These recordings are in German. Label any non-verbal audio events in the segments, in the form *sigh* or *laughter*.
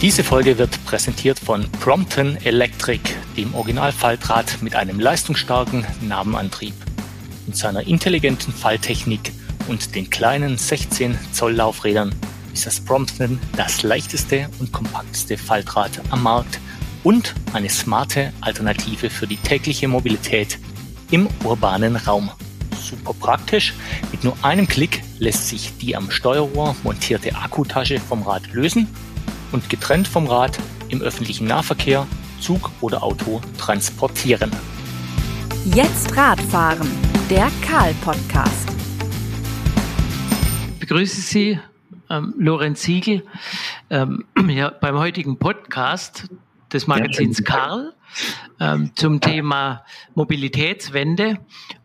Diese Folge wird präsentiert von Prompton Electric, dem Originalfaltrad mit einem leistungsstarken Nabenantrieb. Mit seiner intelligenten Falltechnik und den kleinen 16 Zoll Laufrädern ist das Prompton das leichteste und kompakteste Faltrad am Markt und eine smarte Alternative für die tägliche Mobilität im urbanen Raum. Super praktisch, mit nur einem Klick lässt sich die am Steuerrohr montierte Akkutasche vom Rad lösen und getrennt vom Rad im öffentlichen Nahverkehr, Zug oder Auto transportieren. Jetzt Radfahren, der Karl-Podcast. Ich begrüße Sie, ähm, Lorenz Siegel, ähm, *clears throat* ja, beim heutigen Podcast des Magazins ja, Karl ähm, zum Thema Mobilitätswende.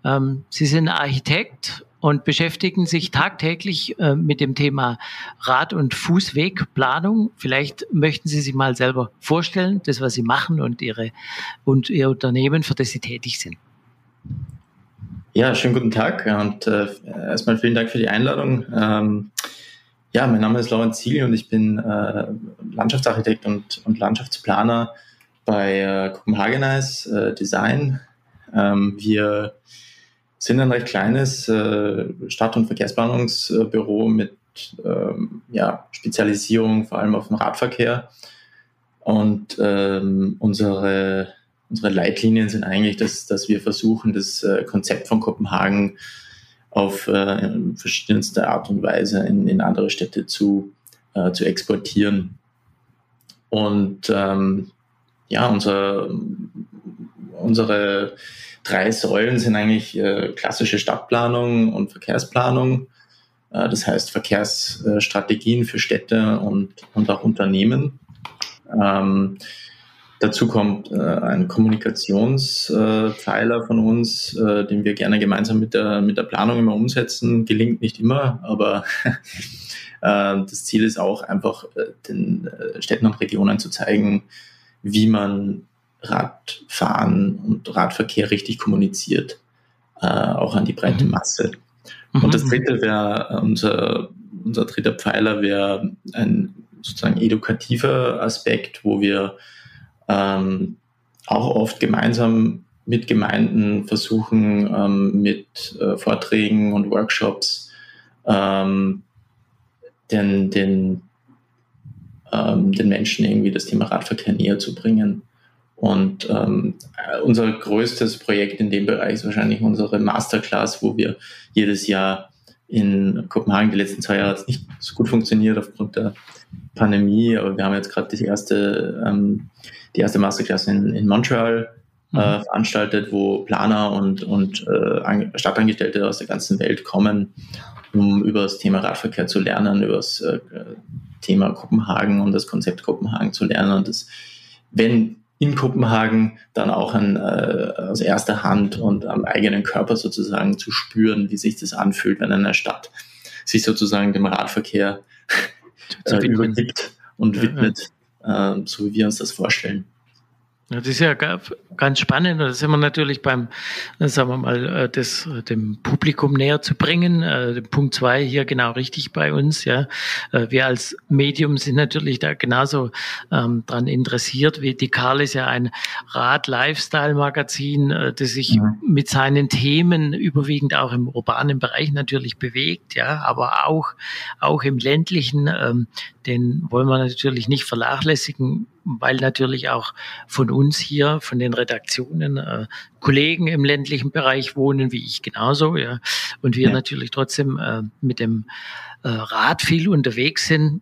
Ähm, Sie sind Architekt und beschäftigen sich tagtäglich äh, mit dem Thema Rad- und Fußwegplanung. Vielleicht möchten Sie sich mal selber vorstellen, das, was Sie machen und, Ihre, und Ihr Unternehmen, für das Sie tätig sind. Ja, schönen guten Tag und äh, erstmal vielen Dank für die Einladung. Ähm, ja, mein Name ist Lorenz Ziel und ich bin äh, Landschaftsarchitekt und, und Landschaftsplaner bei äh, Copenhagenize äh, Design. Ähm, wir sind ein recht kleines äh, Stadt- und Verkehrsplanungsbüro mit ähm, ja, Spezialisierung vor allem auf den Radverkehr. Und ähm, unsere, unsere Leitlinien sind eigentlich, dass, dass wir versuchen, das äh, Konzept von Kopenhagen auf äh, verschiedenste Art und Weise in, in andere Städte zu, äh, zu exportieren. Und ähm, ja, unser, unsere drei Säulen sind eigentlich äh, klassische Stadtplanung und Verkehrsplanung. Äh, das heißt Verkehrsstrategien für Städte und, und auch Unternehmen. Ähm, dazu kommt äh, ein Kommunikationspfeiler von uns, äh, den wir gerne gemeinsam mit der, mit der Planung immer umsetzen. Gelingt nicht immer, aber *laughs* äh, das Ziel ist auch einfach äh, den Städten und Regionen zu zeigen, wie man Radfahren und Radverkehr richtig kommuniziert, äh, auch an die breite mhm. Masse. Mhm. Und das dritte wäre, äh, unser, unser dritter Pfeiler wäre ein sozusagen edukativer Aspekt, wo wir ähm, auch oft gemeinsam mit Gemeinden versuchen, ähm, mit äh, Vorträgen und Workshops ähm, den, den, ähm, den Menschen irgendwie das Thema Radverkehr näher zu bringen. Und ähm, unser größtes Projekt in dem Bereich ist wahrscheinlich unsere Masterclass, wo wir jedes Jahr in Kopenhagen, die letzten zwei Jahre hat es nicht so gut funktioniert aufgrund der Pandemie, aber wir haben jetzt gerade die erste, ähm, die erste Masterclass in, in Montreal äh, mhm. veranstaltet, wo Planer und, und äh, Stadtangestellte aus der ganzen Welt kommen, um über das Thema Radverkehr zu lernen, über das äh, Thema Kopenhagen und das Konzept Kopenhagen zu lernen. Und das, wenn in Kopenhagen dann auch an, äh, aus erster Hand und am eigenen Körper sozusagen zu spüren, wie sich das anfühlt, wenn eine Stadt sich sozusagen dem Radverkehr äh, übergibt und widmet, äh, so wie wir uns das vorstellen. Das ist ja ganz spannend. Da sind wir natürlich beim, äh, sagen wir mal, äh, das dem Publikum näher zu bringen. Äh, Punkt zwei hier genau richtig bei uns. Ja, wir als Medium sind natürlich da genauso ähm, dran interessiert. Wie die Karl ist ja ein Rad-Lifestyle-Magazin, das sich ja. mit seinen Themen überwiegend auch im urbanen Bereich natürlich bewegt. Ja, aber auch auch im ländlichen. Ähm, den wollen wir natürlich nicht vernachlässigen weil natürlich auch von uns hier, von den Redaktionen, äh, Kollegen im ländlichen Bereich wohnen, wie ich genauso, ja, und wir ja. natürlich trotzdem äh, mit dem äh, Rad viel unterwegs sind,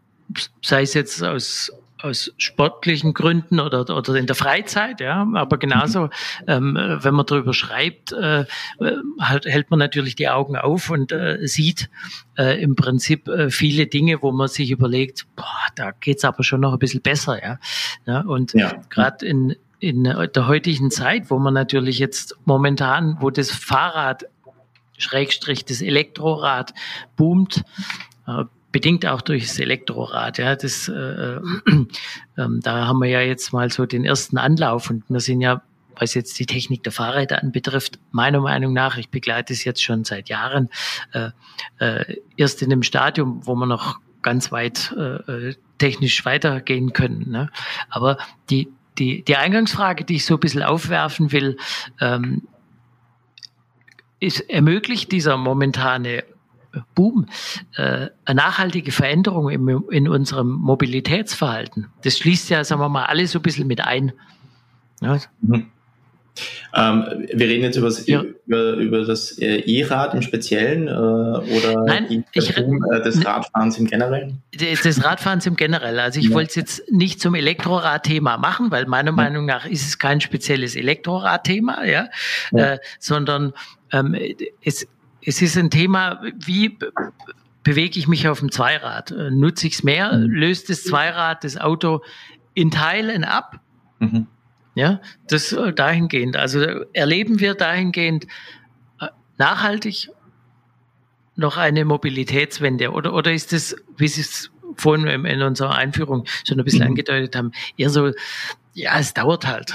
sei es jetzt aus aus sportlichen Gründen oder, oder in der Freizeit, ja. Aber genauso, mhm. ähm, wenn man darüber schreibt, äh, halt, hält man natürlich die Augen auf und äh, sieht äh, im Prinzip äh, viele Dinge, wo man sich überlegt, boah, da geht's aber schon noch ein bisschen besser, ja. ja und ja. gerade in, in der heutigen Zeit, wo man natürlich jetzt momentan, wo das Fahrrad Schrägstrich das Elektrorad boomt, äh, bedingt auch durch das Elektrorad. Ja, das, äh, äh, da haben wir ja jetzt mal so den ersten Anlauf und wir sind ja, was jetzt die Technik der Fahrräder anbetrifft, meiner Meinung nach, ich begleite es jetzt schon seit Jahren, äh, äh, erst in einem Stadium, wo man noch ganz weit äh, technisch weitergehen können. Ne? Aber die, die, die Eingangsfrage, die ich so ein bisschen aufwerfen will, ähm, ist, ermöglicht dieser momentane Boom, äh, eine nachhaltige Veränderung im, in unserem Mobilitätsverhalten. Das schließt ja, sagen wir mal, alles so ein bisschen mit ein. Ja. Mhm. Ähm, wir reden jetzt ja. über, über das äh, E-Rad im Speziellen äh, oder Nein, ich, Boom, äh, des Radfahrens im Generellen? Des Radfahrens im Generellen. Also ich ja. wollte es jetzt nicht zum Elektrorad-Thema machen, weil meiner ja. Meinung nach ist es kein spezielles Elektrorad-Thema, ja, äh, sondern ähm, es es ist ein Thema, wie bewege ich mich auf dem Zweirad? Äh, nutze ich es mehr? Mhm. Löst das Zweirad das Auto in Teilen ab? Mhm. Ja, das äh, dahingehend. Also erleben wir dahingehend äh, nachhaltig noch eine Mobilitätswende oder, oder ist es, wie Sie es vorhin in unserer Einführung schon ein bisschen mhm. angedeutet haben, eher so, ja, es dauert halt.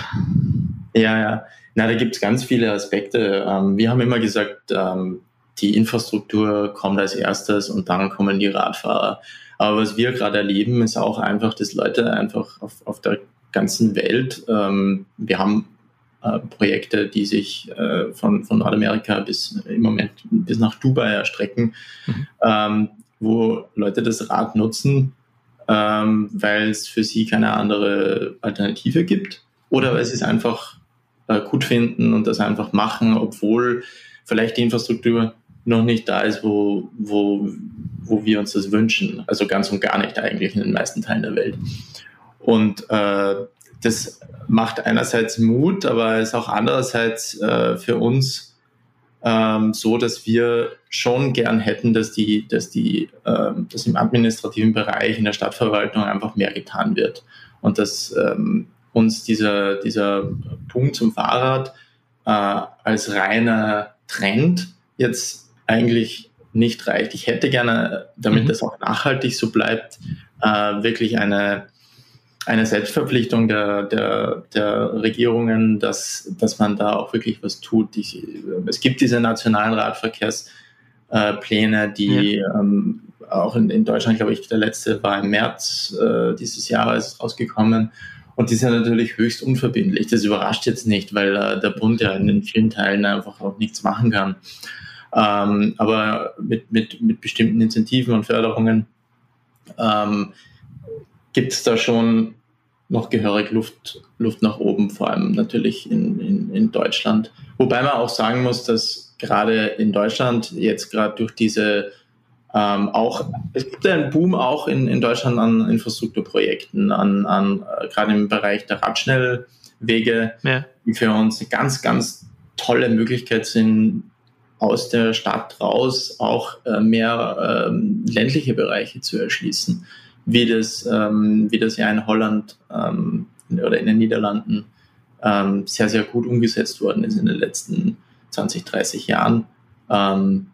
Ja, ja. Na, da gibt es ganz viele Aspekte. Ähm, wir haben immer gesagt, ähm, die Infrastruktur kommt als erstes und dann kommen die Radfahrer. Aber was wir gerade erleben, ist auch einfach, dass Leute einfach auf, auf der ganzen Welt, ähm, wir haben äh, Projekte, die sich äh, von, von Nordamerika bis im Moment bis nach Dubai erstrecken, mhm. ähm, wo Leute das Rad nutzen, ähm, weil es für sie keine andere Alternative gibt oder weil sie es einfach äh, gut finden und das einfach machen, obwohl vielleicht die Infrastruktur noch nicht da ist, wo, wo, wo wir uns das wünschen. Also ganz und gar nicht eigentlich in den meisten Teilen der Welt. Und äh, das macht einerseits Mut, aber ist auch andererseits äh, für uns ähm, so, dass wir schon gern hätten, dass die, dass die, äh, dass im administrativen Bereich in der Stadtverwaltung einfach mehr getan wird und dass ähm, uns dieser dieser Punkt zum Fahrrad äh, als reiner Trend jetzt eigentlich nicht reicht. Ich hätte gerne, damit mhm. das auch nachhaltig so bleibt, äh, wirklich eine, eine Selbstverpflichtung der, der, der Regierungen, dass, dass man da auch wirklich was tut. Ich, es gibt diese nationalen Radverkehrspläne, die ja. ähm, auch in, in Deutschland, glaube ich, der letzte war im März äh, dieses Jahres rausgekommen. Und die sind natürlich höchst unverbindlich. Das überrascht jetzt nicht, weil äh, der Bund ja in vielen Teilen einfach auch nichts machen kann. Ähm, aber mit, mit, mit bestimmten Incentiven und Förderungen ähm, gibt es da schon noch gehörig Luft, Luft nach oben, vor allem natürlich in, in, in Deutschland. Wobei man auch sagen muss, dass gerade in Deutschland jetzt gerade durch diese ähm, auch, es gibt einen Boom auch in, in Deutschland an Infrastrukturprojekten, an, an äh, gerade im Bereich der Radschnellwege, ja. die für uns eine ganz, ganz tolle Möglichkeit sind, aus der Stadt raus auch äh, mehr ähm, ländliche Bereiche zu erschließen, wie das, ähm, wie das ja in Holland ähm, oder in den Niederlanden ähm, sehr, sehr gut umgesetzt worden ist in den letzten 20, 30 Jahren. Ähm,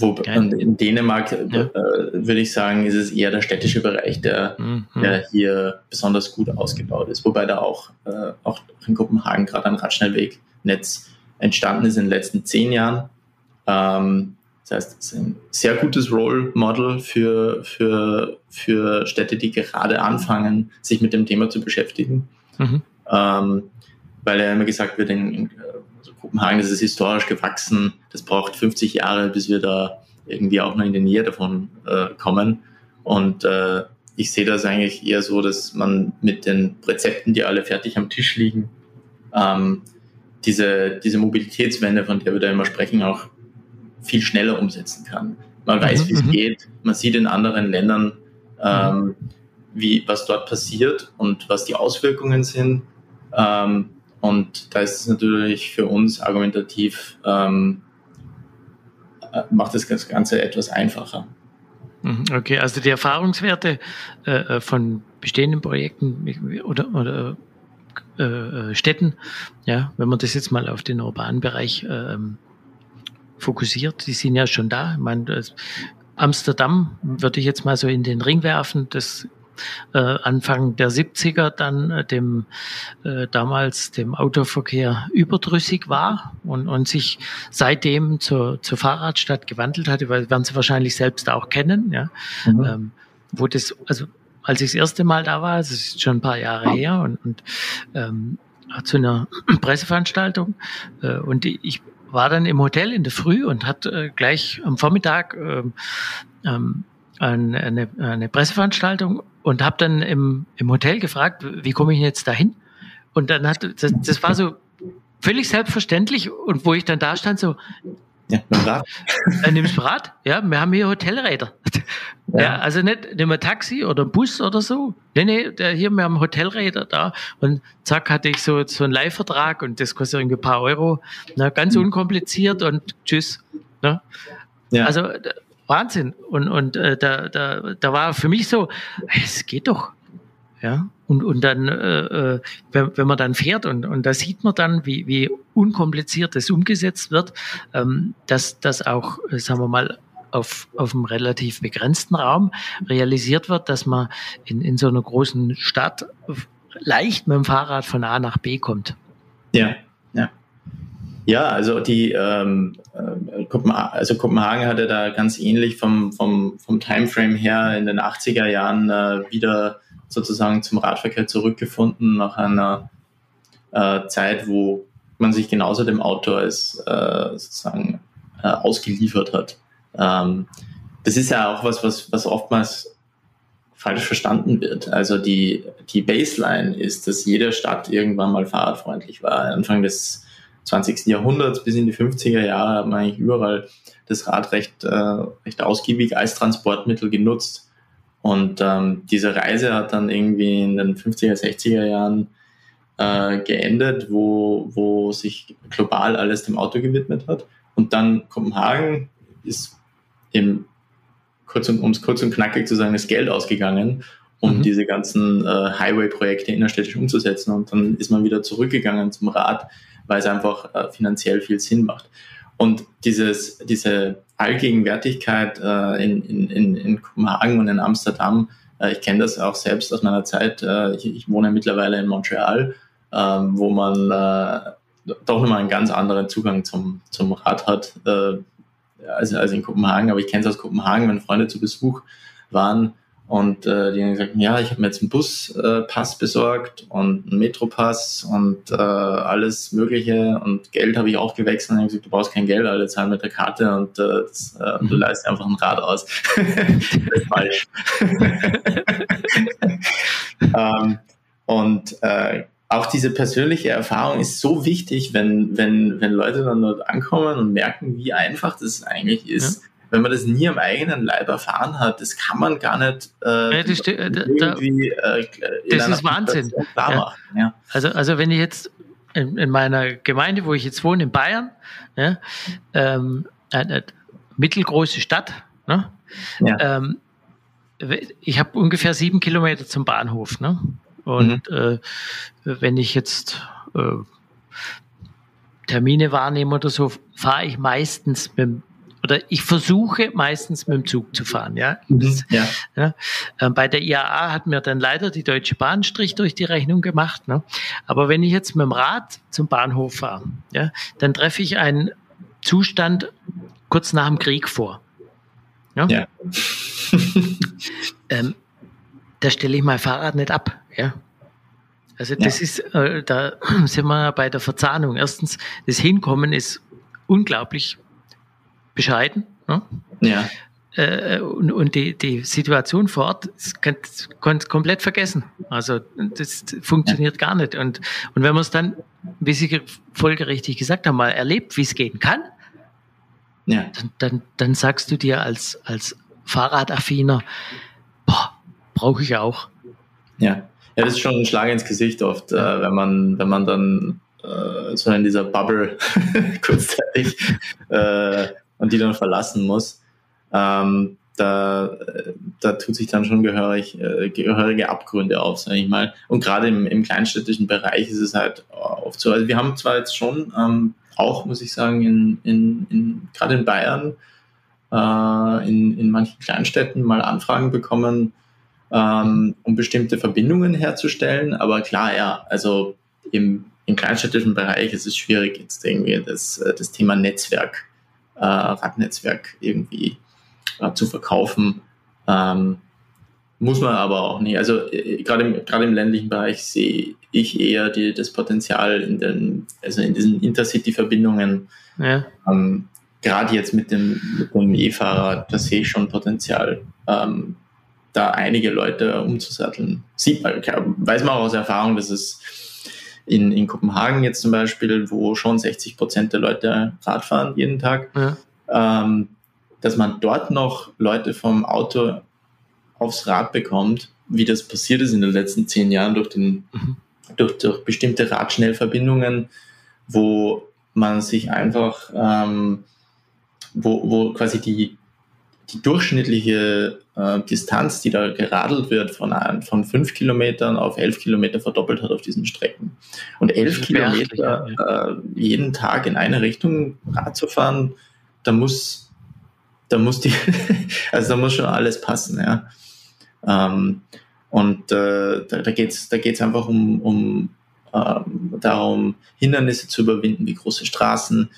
wo, in Dänemark äh, ja. äh, würde ich sagen, ist es eher der städtische Bereich, der, mhm. der hier besonders gut ausgebaut ist. Wobei da auch, äh, auch in Kopenhagen gerade ein Radschnellwegnetz entstanden ist in den letzten zehn Jahren. Ähm, das heißt, es ist ein sehr gutes Role Model für, für, für Städte, die gerade anfangen, sich mit dem Thema zu beschäftigen. Mhm. Ähm, weil ja immer gesagt wird, in, in also Kopenhagen ist historisch gewachsen, das braucht 50 Jahre, bis wir da irgendwie auch noch in die Nähe davon äh, kommen. Und äh, ich sehe das eigentlich eher so, dass man mit den Rezepten, die alle fertig am Tisch liegen, ähm, diese, diese Mobilitätswende, von der wir da immer sprechen, auch viel schneller umsetzen kann. Man mhm, weiß, wie es mhm. geht. Man sieht in anderen Ländern, ähm, wie, was dort passiert und was die Auswirkungen sind. Ähm, und da ist es natürlich für uns argumentativ, ähm, äh, macht das Ganze etwas einfacher. Mhm, okay, also die Erfahrungswerte äh, äh von bestehenden Projekten oder, oder äh, äh, Städten, ja, wenn man das jetzt mal auf den urbanen Bereich ähm, fokussiert, die sind ja schon da. Ich meine, Amsterdam würde ich jetzt mal so in den Ring werfen, das äh, Anfang der 70er dann äh, dem äh, damals dem Autoverkehr überdrüssig war und, und sich seitdem zur, zur Fahrradstadt gewandelt hatte, weil werden Sie wahrscheinlich selbst auch kennen, ja. Mhm. Ähm, wo das, also als ich das erste Mal da war, das ist schon ein paar Jahre her und, und ähm, zu einer *clears throat* Presseveranstaltung äh, und ich war dann im Hotel in der Früh und hat äh, gleich am Vormittag ähm, ähm, eine, eine Presseveranstaltung und habe dann im, im Hotel gefragt, wie komme ich jetzt dahin? Und dann hat das, das war so völlig selbstverständlich und wo ich dann da stand, so, ja, mit dem Rad. Äh, nimmst du Rad? Ja, wir haben hier Hotelräder. *laughs* Ja. ja. also nicht, nicht mehr Taxi oder Bus oder so. Nee, nee, der, hier, wir haben Hotelräder da. Und zack, hatte ich so, so einen Leihvertrag und das kostet irgendwie ein paar Euro. Na, ganz mhm. unkompliziert und tschüss. Ne? Ja. Also Wahnsinn. Und, und äh, da, da, da war für mich so, es geht doch. Ja, und, und dann, äh, äh, wenn, wenn man dann fährt und, und da sieht man dann, wie, wie unkompliziert das umgesetzt wird, ähm, dass das auch, äh, sagen wir mal, auf, auf einem relativ begrenzten Raum realisiert wird, dass man in, in so einer großen Stadt leicht mit dem Fahrrad von A nach B kommt. Ja, ja. Ja, also die ähm, äh, Kopenhagen, also Kopenhagen hatte da ganz ähnlich vom, vom, vom Timeframe her in den 80er Jahren äh, wieder sozusagen zum Radverkehr zurückgefunden nach einer äh, Zeit, wo man sich genauso dem Auto als äh, sozusagen äh, ausgeliefert hat. Ähm, das ist ja auch was, was, was oftmals falsch verstanden wird. Also die, die Baseline ist, dass jede Stadt irgendwann mal fahrradfreundlich war. Anfang des 20. Jahrhunderts bis in die 50er Jahre hat man eigentlich überall das Rad recht, äh, recht ausgiebig als Transportmittel genutzt. Und ähm, diese Reise hat dann irgendwie in den 50er, 60er Jahren äh, geendet, wo, wo sich global alles dem Auto gewidmet hat. Und dann Kopenhagen ist eben, kurz und, um es kurz und knackig zu sagen, das Geld ausgegangen, um mhm. diese ganzen äh, Highway-Projekte innerstädtisch umzusetzen. Und dann ist man wieder zurückgegangen zum Rad, weil es einfach äh, finanziell viel Sinn macht. Und dieses, diese Allgegenwärtigkeit äh, in, in, in Kopenhagen und in Amsterdam, äh, ich kenne das auch selbst aus meiner Zeit. Äh, ich, ich, wohne mittlerweile in Montreal, ähm, wo man äh, doch nochmal einen ganz anderen Zugang zum, zum Rad hat äh, als, als in Kopenhagen. Aber ich kenne es aus Kopenhagen, wenn Freunde zu Besuch waren, und äh, die haben gesagt, ja, ich habe mir jetzt einen Buspass äh, besorgt und einen Metropass und äh, alles Mögliche und Geld habe ich auch gewechselt. Und ich gesagt, du brauchst kein Geld, alle zahlen mit der Karte und, äh, das, äh, mhm. du leist einfach ein Rad aus. das ist falsch. ähm, und äh, auch diese persönliche Erfahrung ist so wichtig, wenn, wenn, wenn Leute dann dort ankommen und merken, wie einfach das eigentlich ist. Ja wenn man das nie am eigenen Leib erfahren hat, das kann man gar nicht äh, ja, das, äh, irgendwie äh, Das ist Wahnsinn. Ja. Ja. Also, also wenn ich jetzt in, in, meiner Gemeinde, wo ich jetzt wohne, in Bayern, ähm, eine mittelgroße Stadt, ne? Ähm, ich habe ungefähr sieben Kilometer zum Bahnhof. Ne? Und mhm. äh, wenn ich jetzt äh, Termine wahrnehme oder so, fahre ich meistens mit, oder ich versuche meistens mit dem Zug zu fahren. Ja, mhm, ja. ja. Ähm, bei der IAA hat mir dann leider die Deutsche Bahn Strich durch die Rechnung gemacht. Ne? Aber wenn ich jetzt mit dem Rad zum Bahnhof fahre, ja, dann treffe ich einen Zustand kurz nach dem Krieg vor. Ja. ja. ähm, da stelle ich mein Fahrrad nicht ab. Ja. Also das ja. ist, äh, da *clears throat* sind wir bei der Verzahnung. Erstens, das Hinkommen ist unglaublich bescheiden. Ne? Ja. Äh, und, und die, die Situation vor Ort kannst kann komplett vergessen. Also das funktioniert ja. gar nicht. Und, und wenn man es dann, wie Sie folgerichtig gesagt haben, mal erlebt, wie es gehen kann, ja. dann, dann, dann sagst du dir als, als Fahrradaffiner, boah, brauche ich auch. Ja. ja, das ist schon ein Schlag ins Gesicht oft, äh, wenn man, wenn man dann äh, so in dieser Bubble *laughs* kurzzeitig äh, und die dann verlassen muss, ähm, da, da tut sich dann schon gehörig, äh, gehörige Abgründe auf, sage ich mal. Und gerade im, im kleinstädtischen Bereich ist es halt oft so. Also wir haben zwar jetzt schon ähm, auch, muss ich sagen, in, in, in gerade in Bayern, äh, in, in manchen Kleinstädten mal Anfragen bekommen, ähm, um bestimmte Verbindungen herzustellen. Aber klar, ja, also im, im kleinstädtischen Bereich ist es schwierig, jetzt irgendwie das, äh, das Thema Netzwerk, äh, Radnetzwerk irgendwie äh, zu verkaufen. Ähm, muss man aber auch nicht. Also äh, gerade im, gerade im ländlichen Bereich sehe ich eher die, das Potenzial in den, also in diesen Intercity-Verbindungen. Ja. Ähm, gerade jetzt mit dem, mit dem E-Fahrrad, da sehe ich schon Potenzial, ähm, da einige Leute umzusatteln. Sieht man, weiß man auch aus Erfahrung, dass es in, in Kopenhagen jetzt zum Beispiel, wo schon 60 Prozent der Leute Rad fahren jeden Tag, ja. ähm, dass man dort noch Leute vom Auto aufs Rad bekommt, wie das passiert ist in den letzten zehn Jahren durch, den, mhm. durch, durch bestimmte Radschnellverbindungen, wo man sich einfach, ähm, wo, wo quasi die, die durchschnittliche äh, Distanz, die da geradelt wird, von, ein, von fünf Kilometern auf elf Kilometer verdoppelt hat auf diesen Strecken. Und elf Kilometer ja. äh, jeden Tag in eine Richtung Rad zu fahren, da muss, da muss die, *laughs* also da muss schon alles passen, ja. Ähm, und äh, da, da geht es da geht's einfach um, um äh, darum, Hindernisse zu überwinden, wie große Straßen,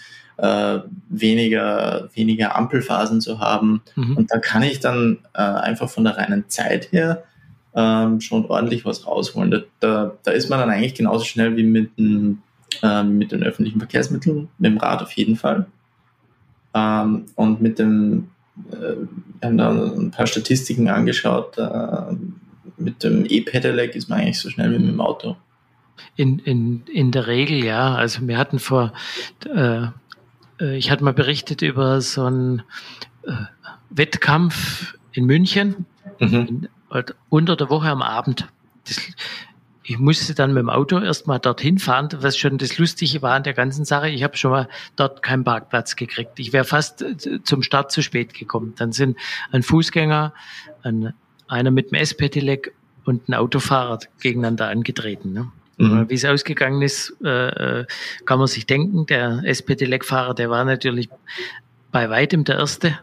äh, weniger, weniger Ampelphasen zu haben. Mhm. Und da kann ich dann äh, einfach von der reinen Zeit her ähm, schon ordentlich was rausholen. Da, da, da, ist man dann eigentlich genauso schnell wie mit, den, äh, mit den öffentlichen Verkehrsmitteln, mit dem Rad auf jeden Fall. Ähm, und mit dem, äh, wir haben da ein paar Statistiken angeschaut, äh, mit dem E-Pedelec ist man eigentlich so schnell wie mit dem Auto. In, in, in der Regel, ja. Also wir hatten vor äh, ich hatte mal berichtet über so einen äh, Wettkampf in München mhm. in, halt unter der Woche am Abend. Das, ich musste dann mit dem Auto erstmal dorthin fahren, was schon das Lustige war an der ganzen Sache. Ich habe schon mal dort keinen Parkplatz gekriegt. Ich wäre fast äh, zum Start zu spät gekommen. Dann sind ein Fußgänger, ein, einer mit dem S-Pedelec und ein Autofahrer gegeneinander angetreten. Ne? Mhm. Wie es ausgegangen ist, äh, äh kann man sich denken. Der SPD-Leckfahrer, der war natürlich bei weitem der Erste.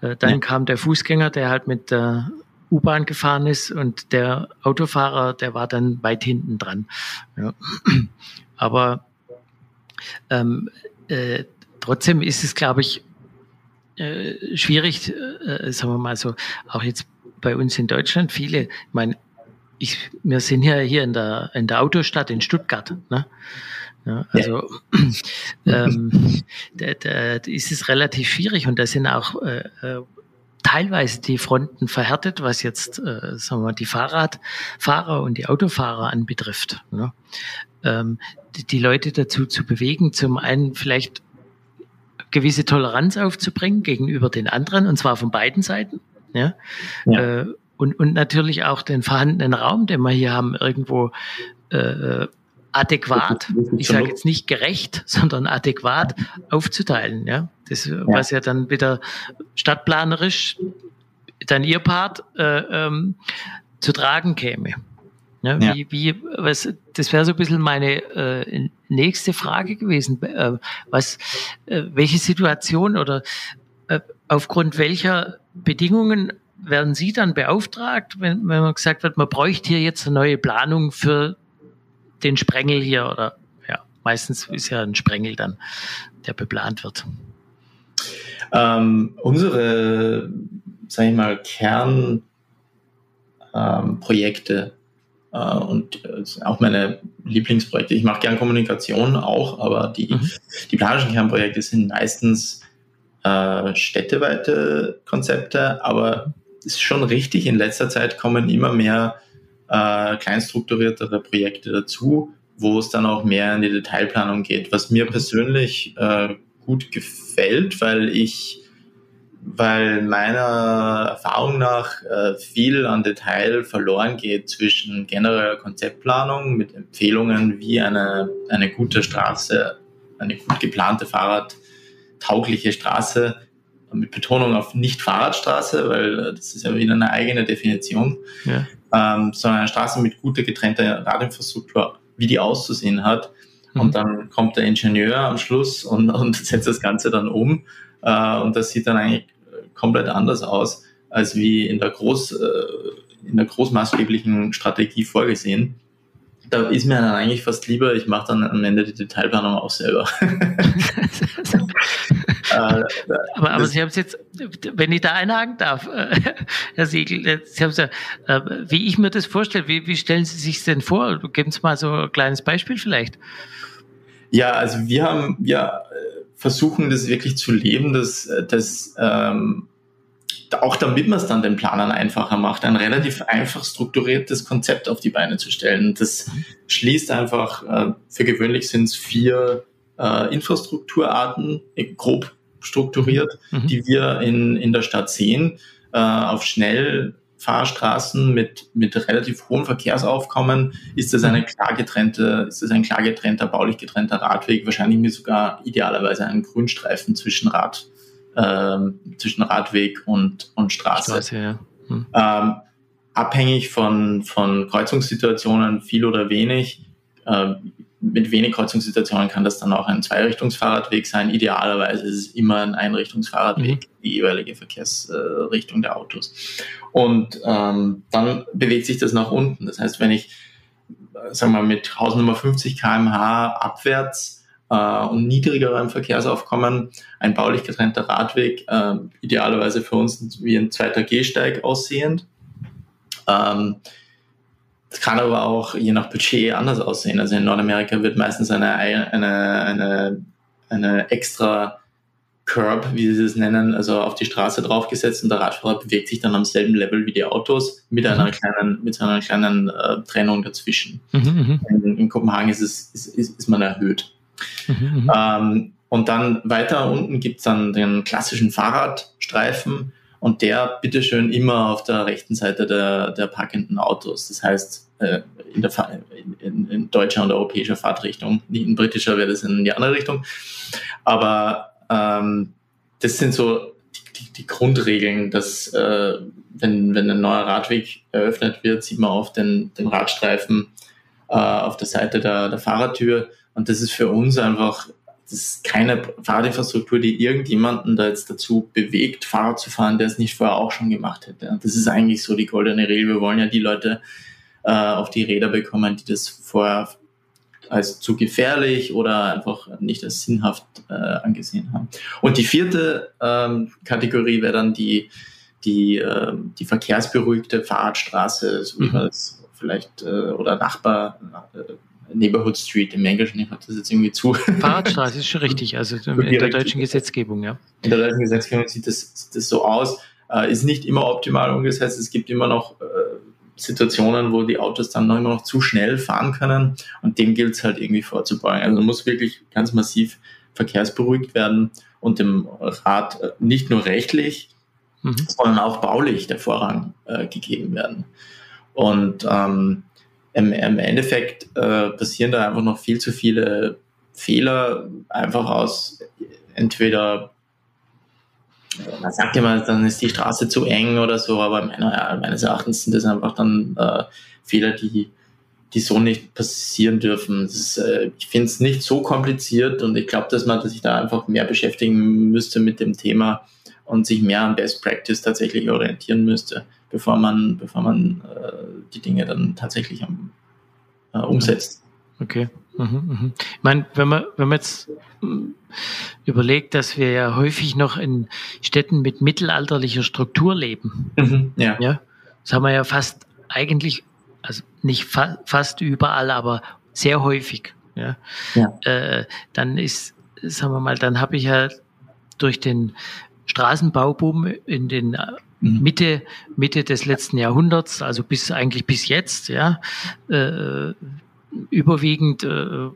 Äh, dann ja. kam der Fußgänger, der halt mit der U-Bahn gefahren ist und der Autofahrer, der war dann weit hinten dran. Ja. *clears throat* Aber ähm, äh, trotzdem ist es, glaube ich, äh, schwierig, äh, sagen wir mal so, auch jetzt bei uns in Deutschland, viele, ich meine, ich, wir sind ja hier in der, in der Autostadt in Stuttgart. Ne? Ja, also ja. *clears throat* ähm, da, da ist es relativ schwierig und da sind auch äh, äh, teilweise die Fronten verhärtet, was jetzt äh, sagen wir, die Fahrradfahrer und die Autofahrer anbetrifft. Ne? Ähm, die, die Leute dazu zu bewegen, zum einen vielleicht gewisse Toleranz aufzubringen gegenüber den anderen, und zwar von beiden Seiten. Ja? ja. Äh, und, und natürlich auch den vorhandenen Raum, den wir hier haben, irgendwo äh, adäquat, ich sage jetzt nicht gerecht, *laughs* sondern adäquat aufzuteilen. Ja? Das, ja. was ja dann wieder stadtplanerisch dann ihr Part äh, ähm, zu tragen käme. Ja, ja. Wie, wie, was, das wäre so ein bisschen meine äh, nächste Frage gewesen. Äh, was, äh, welche Situation oder äh, aufgrund welcher Bedingungen werden Sie dann beauftragt, wenn, wenn man gesagt wird, man bräuchte hier jetzt eine neue Planung für den Sprengel hier oder ja, meistens ist ja ein Sprengel dann, der beplant wird. Ähm, unsere, sage ich mal, Kernprojekte ähm, äh, und äh, auch meine Lieblingsprojekte. Ich mache gern Kommunikation auch, aber die, mhm. die planischen Kernprojekte sind meistens äh, städteweite Konzepte, aber ist schon richtig, in letzter Zeit kommen immer mehr äh, kleinstrukturiertere Projekte dazu, wo es dann auch mehr in die Detailplanung geht, was mir persönlich äh, gut gefällt, weil ich, weil meiner Erfahrung nach äh, viel an Detail verloren geht zwischen genereller Konzeptplanung mit Empfehlungen, wie eine, eine gute Straße, eine gut geplante fahrradtaugliche Straße mit Betonung auf nicht Fahrradstraße, weil äh, das ist ja wieder eine eigene Definition, ja. ähm, sondern eine Straße mit guter getrennter Radinfrastruktur, wie die auszusehen hat. Mhm. Und dann kommt der Ingenieur am Schluss und, *laughs* und setzt das Ganze dann um. Äh, und das sieht dann eigentlich komplett anders aus, als wie in der Groß, äh, in der großmaßgeblichen Strategie vorgesehen. Da ist mir dann eigentlich fast lieber, ich mache dann am Ende die Detailplanung auch selber. *laughs* Äh, aber, aber Sie haben es jetzt, wenn ich da einhaken darf, äh, Herr Siegel, Sie haben es ja, äh, wie ich mir das vorstelle, wie, wie stellen Sie sich denn vor? Geben Sie mal so ein kleines Beispiel vielleicht. Ja, also wir haben, wir versuchen das wirklich zu leben, dass, dass ähm, auch damit man es dann den Planern einfacher macht, ein relativ einfach strukturiertes Konzept auf die Beine zu stellen. Das schließt einfach, äh, für gewöhnlich sind es vier äh, Infrastrukturarten, grob strukturiert, mhm. die wir in, in der Stadt sehen, äh, auf Schnellfahrstraßen mit, mit relativ hohem Verkehrsaufkommen ist das eine mhm. klar getrennte, ist das ein klar getrennter, baulich getrennter Radweg, wahrscheinlich mit sogar idealerweise einen Grünstreifen zwischen Rad, äh, zwischen Radweg und, und Straße. Straße ja. hm. ähm, abhängig von, von Kreuzungssituationen, viel oder wenig, äh, mit wenig Kreuzungssituationen kann das dann auch ein Zweirichtungsfahrradweg sein. Idealerweise ist es immer ein Einrichtungsfahrradweg, mhm. die jeweilige Verkehrsrichtung der Autos. Und ähm, dann bewegt sich das nach unten. Das heißt, wenn ich, sagen wir mal, mit Hausnummer 50 kmh abwärts äh, und niedrigerem Verkehrsaufkommen ein baulich getrennter Radweg, äh, idealerweise für uns wie ein zweiter Gehsteig aussehend, ähm, es kann aber auch je nach Budget anders aussehen. Also in Nordamerika wird meistens eine, eine, eine, eine extra Curb, wie sie es nennen, also auf die Straße draufgesetzt und der Radfahrer bewegt sich dann am selben Level wie die Autos mit einer mhm. kleinen, mit einer kleinen äh, Trennung dazwischen. Mhm, mhm. in, in, Kopenhagen ist es ist, ist, ist man erhöht. Mhm, mhm. ähm, und dann weiter unten gibt's dann den klassischen Fahrradstreifen, und der bitteschön immer auf der rechten Seite der, der parkenden Autos. Das heißt, äh, in, der, in, in deutscher und europäischer Fahrtrichtung. In britischer wäre das in die andere Richtung. Aber ähm, das sind so die, die Grundregeln, dass äh, wenn, wenn ein neuer Radweg eröffnet wird, sieht man oft den, den Radstreifen äh, auf der Seite der, der Fahrertür. Und das ist für uns einfach das ist keine Fahrradinfrastruktur, die irgendjemanden da jetzt dazu bewegt, Fahrrad zu fahren, der es nicht vorher auch schon gemacht hätte. das ist eigentlich so die goldene Regel. Wir wollen ja die Leute äh, auf die Räder bekommen, die das vorher als zu gefährlich oder einfach nicht als sinnhaft äh, angesehen haben. Und die vierte ähm, Kategorie wäre dann die, die, äh, die verkehrsberuhigte Fahrradstraße, so wie mhm. man das vielleicht, äh, oder Nachbar, äh, Neighborhood Street im Englischen, ich habe das jetzt irgendwie zu. Fahrradstraße ist schon *laughs* richtig, also in der deutschen Gesetzgebung, ja. In der deutschen Gesetzgebung sieht das, sieht das so aus, äh, ist nicht immer optimal umgesetzt, es gibt immer noch äh, Situationen, wo die Autos dann noch immer noch zu schnell fahren können und dem gilt es halt irgendwie vorzubeugen. Also muss wirklich ganz massiv verkehrsberuhigt werden und dem Rad äh, nicht nur rechtlich, mhm. sondern auch baulich der Vorrang äh, gegeben werden. Und ähm, im, im Endeffekt äh, passieren da einfach noch viel zu viele Fehler, einfach aus entweder man sagt immer, dann ist die Straße zu eng oder so, aber meiner, meines Erachtens sind das einfach dann äh, Fehler, die, die so nicht passieren dürfen. Ist, äh, ich finde es nicht so kompliziert und ich glaube, dass man sich da einfach mehr beschäftigen müsste mit dem Thema und sich mehr an Best Practice tatsächlich orientieren müsste bevor man, bevor man äh, die Dinge dann tatsächlich am, äh, umsetzt. Okay. Mhm, mhm. Ich meine, wenn man, wenn man jetzt hm, überlegt, dass wir ja häufig noch in Städten mit mittelalterlicher Struktur leben, mhm, ja. ja. Das haben wir ja fast eigentlich, also nicht fa fast überall, aber sehr häufig. Ja. ja. Äh, dann ist, sagen wir mal, dann habe ich ja durch den Straßenbauboom in den Mhm. Mitte, Mitte des letzten Jahrhunderts, also bis eigentlich bis jetzt, ja, äh, überwiegend äh,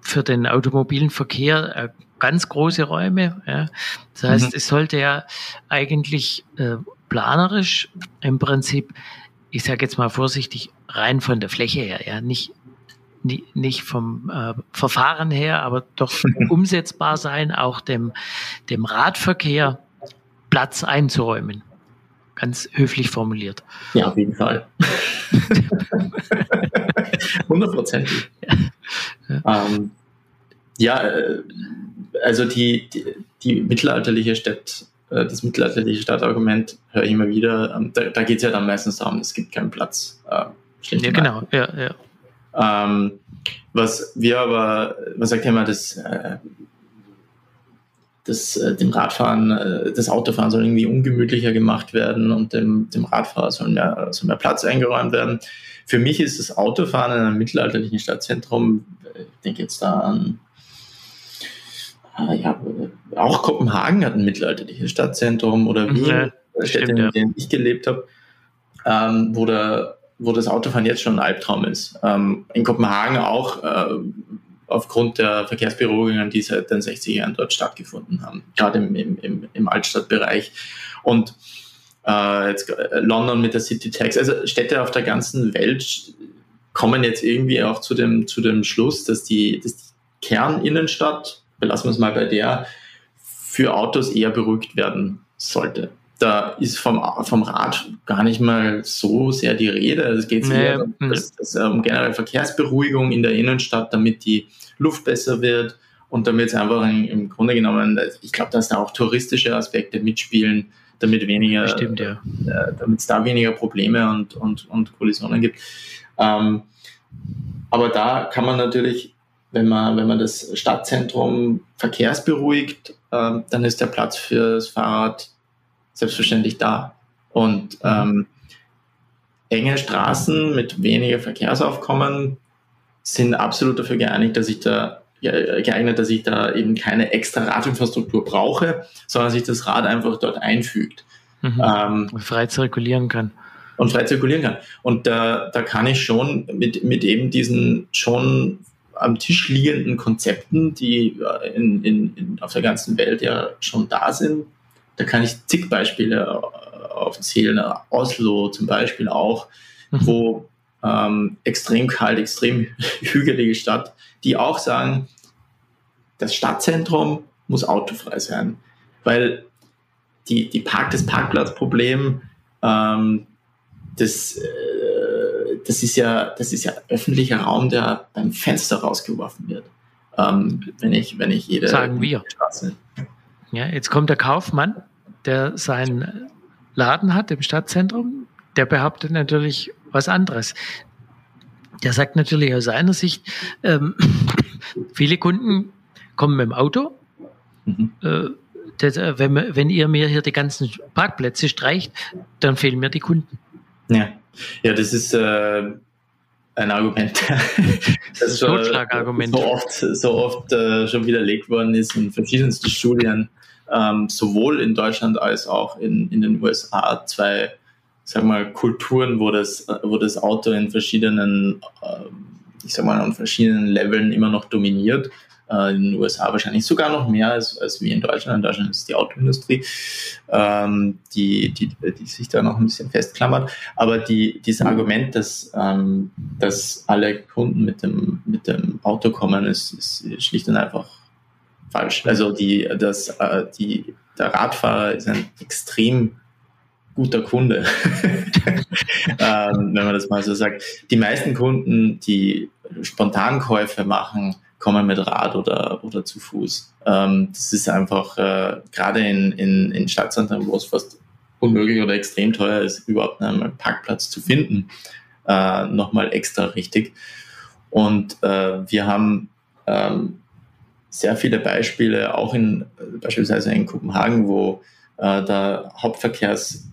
für den automobilen Verkehr äh, ganz große Räume. Ja. Das heißt, mhm. es sollte ja eigentlich äh, planerisch im Prinzip, ich sage jetzt mal vorsichtig, rein von der Fläche her, ja, nicht nicht vom äh, Verfahren her, aber doch *laughs* umsetzbar sein, auch dem, dem Radverkehr Platz einzuräumen. Ganz höflich formuliert. Ja, auf jeden Fall. *laughs* Hundertprozentig. Ja. Ähm, ja, äh, also die, die, die, mittelalterliche Stadt, äh, das mittelalterliche Stadtargument höre ich immer wieder. Ähm, da, da geht es ja dann meistens darum, es gibt keinen Platz. Äh, ja, genau, ja, ja. Ähm, was wir aber, man sagt ja immer, das, äh, das, äh, dem Radfahren, äh, das Autofahren soll irgendwie ungemütlicher gemacht werden und dem, dem Radfahrer soll mehr, soll mehr Platz eingeräumt werden. Für mich ist das Autofahren in einem mittelalterlichen Stadtzentrum, ich denke jetzt da an ja, auch Kopenhagen hat ein mittelalterliches Stadtzentrum oder Wien, ja, Städte, stimmt, in denen ich gelebt habe, ähm, wo, der, wo das Autofahren jetzt schon ein Albtraum ist. Ähm, in Kopenhagen auch äh, aufgrund der Verkehrsberuhigungen, die seit den 60er Jahren dort stattgefunden haben, gerade im, im, im, Altstadtbereich. Und äh, jetzt äh, London mit der City Tax, also Städte auf der ganzen Welt kommen jetzt irgendwie auch zu dem, zu dem Schluss, dass die, dass die Kerninnenstadt belassen wir es mal bei der, für Autos eher beruhigt werden sollte. Da ist vom, vom Rad gar nicht mal so sehr die Rede. Es geht nee, eher um, das, das, um generell Verkehrsberuhigung in der Innenstadt, damit die Luft besser wird und damit es einfach in, im Grunde genommen, ich glaube, dass da auch touristische Aspekte mitspielen, damit weniger, Stimmt, ja. äh, damit es da weniger Probleme und, und, und Kollisionen gibt. Ähm, aber da kann man natürlich wenn man, wenn man das Stadtzentrum verkehrsberuhigt, äh, dann ist der Platz für das Fahrrad selbstverständlich da. Und ähm, enge Straßen mit weniger Verkehrsaufkommen sind absolut dafür geeinigt, dass ich da geeignet, dass ich da eben keine extra Radinfrastruktur brauche, sondern sich das Rad einfach dort einfügt. Mhm. Ähm, frei zirkulieren kann. Und frei zirkulieren kann. Und da, da kann ich schon mit, mit eben diesen schon am Tisch liegenden Konzepten, die in, in, in, auf der ganzen Welt ja schon da sind. Da kann ich zig Beispiele äh, aufzählen. Oslo zum Beispiel auch, mhm. wo ähm, extrem kalt, extrem *laughs* hügelige Stadt, die auch sagen, das Stadtzentrum muss autofrei sein, weil die, die Park, das Parkplatzproblem, ähm, das äh, das ist ja, das ist ja öffentlicher Raum, der beim Fenster rausgeworfen wird. Ähm, wenn ich, wenn ich jede Sagen wir. Straße. Ja, jetzt kommt der Kaufmann, der seinen Laden hat im Stadtzentrum, der behauptet natürlich was anderes. Der sagt natürlich aus seiner Sicht, ähm, *coughs* viele Kunden kommen mit dem Auto. Mhm. Äh, das, äh, wenn, wenn ihr mir hier die ganzen Parkplätze streicht, dann fehlen mir die Kunden. Ja. Ja, das ist äh, ein Argument, *laughs* das so, so oft, so oft äh, schon widerlegt worden ist in verschiedensten Studien, ähm, sowohl in Deutschland als auch in, in den USA. Zwei, sag mal, Kulturen, wo das, wo das Auto in verschiedenen, äh, ich sag mal, an verschiedenen Leveln immer noch dominiert äh, in den USA wahrscheinlich sogar noch mehr als, als wie in Deutschland. In Deutschland ist die Autoindustrie, ähm, die, die, die sich da noch ein bisschen festklammert. Aber die, dieses Argument, dass, ähm, dass alle Kunden mit dem, mit dem Auto kommen, ist, ist schlicht und einfach falsch. Also die, das, äh, die, der Radfahrer ist ein extrem guter Kunde, *laughs* ähm, wenn man das mal so sagt. Die meisten Kunden, die Spontankäufe machen, kommen mit Rad oder, oder zu Fuß. Ähm, das ist einfach, äh, gerade in, in, in Stadtzentren, wo es fast unmöglich oder extrem teuer ist, überhaupt einen Parkplatz zu finden, äh, nochmal extra richtig. Und äh, wir haben ähm, sehr viele Beispiele, auch in beispielsweise in Kopenhagen, wo äh, der Hauptverkehrs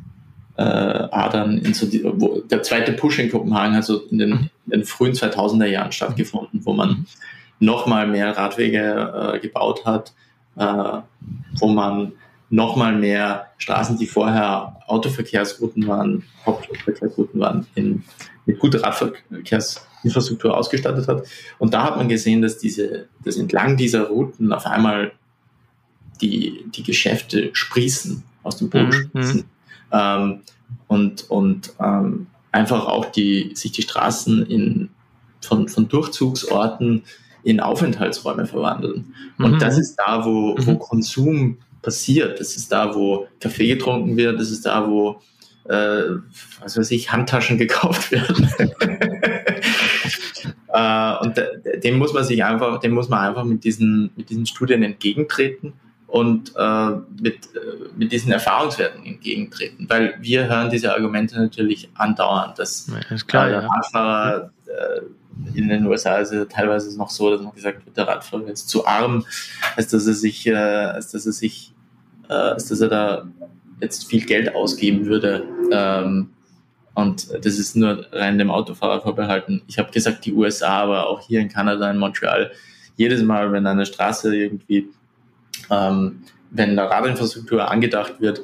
äh, Adern in so die, wo der zweite Push in Kopenhagen hat so in den, mhm. in den frühen 2000er Jahren stattgefunden, wo man mhm nochmal mehr Radwege äh, gebaut hat, äh, wo man nochmal mehr Straßen, die vorher Autoverkehrsrouten waren, Hauptverkehrsrouten waren, in, mit guter Radverkehrsinfrastruktur ausgestattet hat. Und da hat man gesehen, dass diese, dass entlang dieser Routen auf einmal die, die Geschäfte sprießen, aus dem Boden mhm. sprießen. Ähm, und und ähm, einfach auch die, sich die Straßen in, von, von Durchzugsorten in Aufenthaltsräume verwandeln. Und mhm. das ist da, wo, wo mhm. Konsum passiert. Das ist da, wo Kaffee getrunken wird. Das ist da, wo, äh, was weiß ich, Handtaschen gekauft werden. *laughs* äh, und dem muss man sich einfach, dem muss man einfach mit diesen, mit diesen Studien entgegentreten und äh, mit, äh, mit diesen Erfahrungswerten entgegentreten. Weil wir hören diese Argumente natürlich andauernd, dass ja, ist klar, äh, ja. Radfahrer äh, in den USA ist es teilweise noch so, dass man gesagt wird, der Radfahrer ist zu arm, als dass er sich, äh, als dass er sich, äh, als dass er da jetzt viel Geld ausgeben würde. Ähm, und das ist nur rein dem Autofahrer vorbehalten. Ich habe gesagt, die USA, aber auch hier in Kanada, in Montreal, jedes Mal, wenn eine Straße irgendwie, ähm, wenn eine Radinfrastruktur angedacht wird,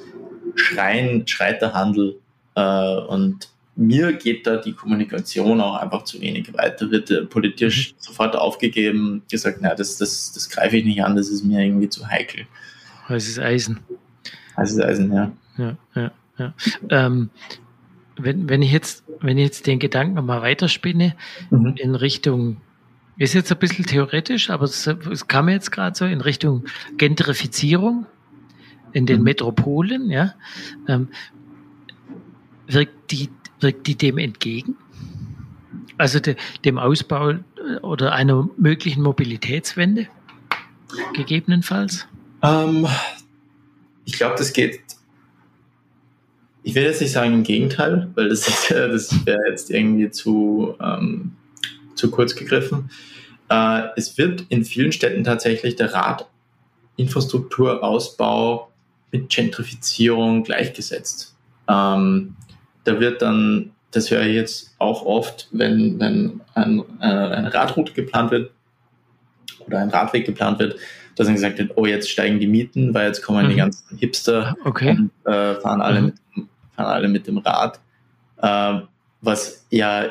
schreien, schreit der Handel. Äh, und mir geht da die Kommunikation auch einfach zu wenig weiter, wird politisch mhm. sofort aufgegeben, gesagt, na, das, das, das greife ich nicht an, das ist mir irgendwie zu heikel. Es ist Eisen. Es ist Eisen, ja. Ja, ja, ja. Ähm, wenn, wenn, ich jetzt, wenn ich jetzt den Gedanken nochmal weiterspinne mhm. in Richtung, ist jetzt ein bisschen theoretisch, aber es, es kam jetzt gerade so in Richtung Gentrifizierung in den mhm. Metropolen, ja, ähm, wirkt, die, wirkt die dem entgegen? Also de, dem Ausbau äh, oder einer möglichen Mobilitätswende gegebenenfalls? Ähm, ich glaube, das geht ich will jetzt nicht sagen im Gegenteil, weil das, ist, das wäre jetzt irgendwie zu, ähm, zu kurz gegriffen. Äh, es wird in vielen Städten tatsächlich der Radinfrastrukturausbau mit Gentrifizierung gleichgesetzt. Ähm, da wird dann, das höre ich jetzt auch oft, wenn, wenn ein, äh, eine Radroute geplant wird oder ein Radweg geplant wird, dass dann gesagt wird, oh, jetzt steigen die Mieten, weil jetzt kommen mhm. die ganzen Hipster okay. und äh, fahren alle mhm. mit alle mit dem Rad. Äh, was ja,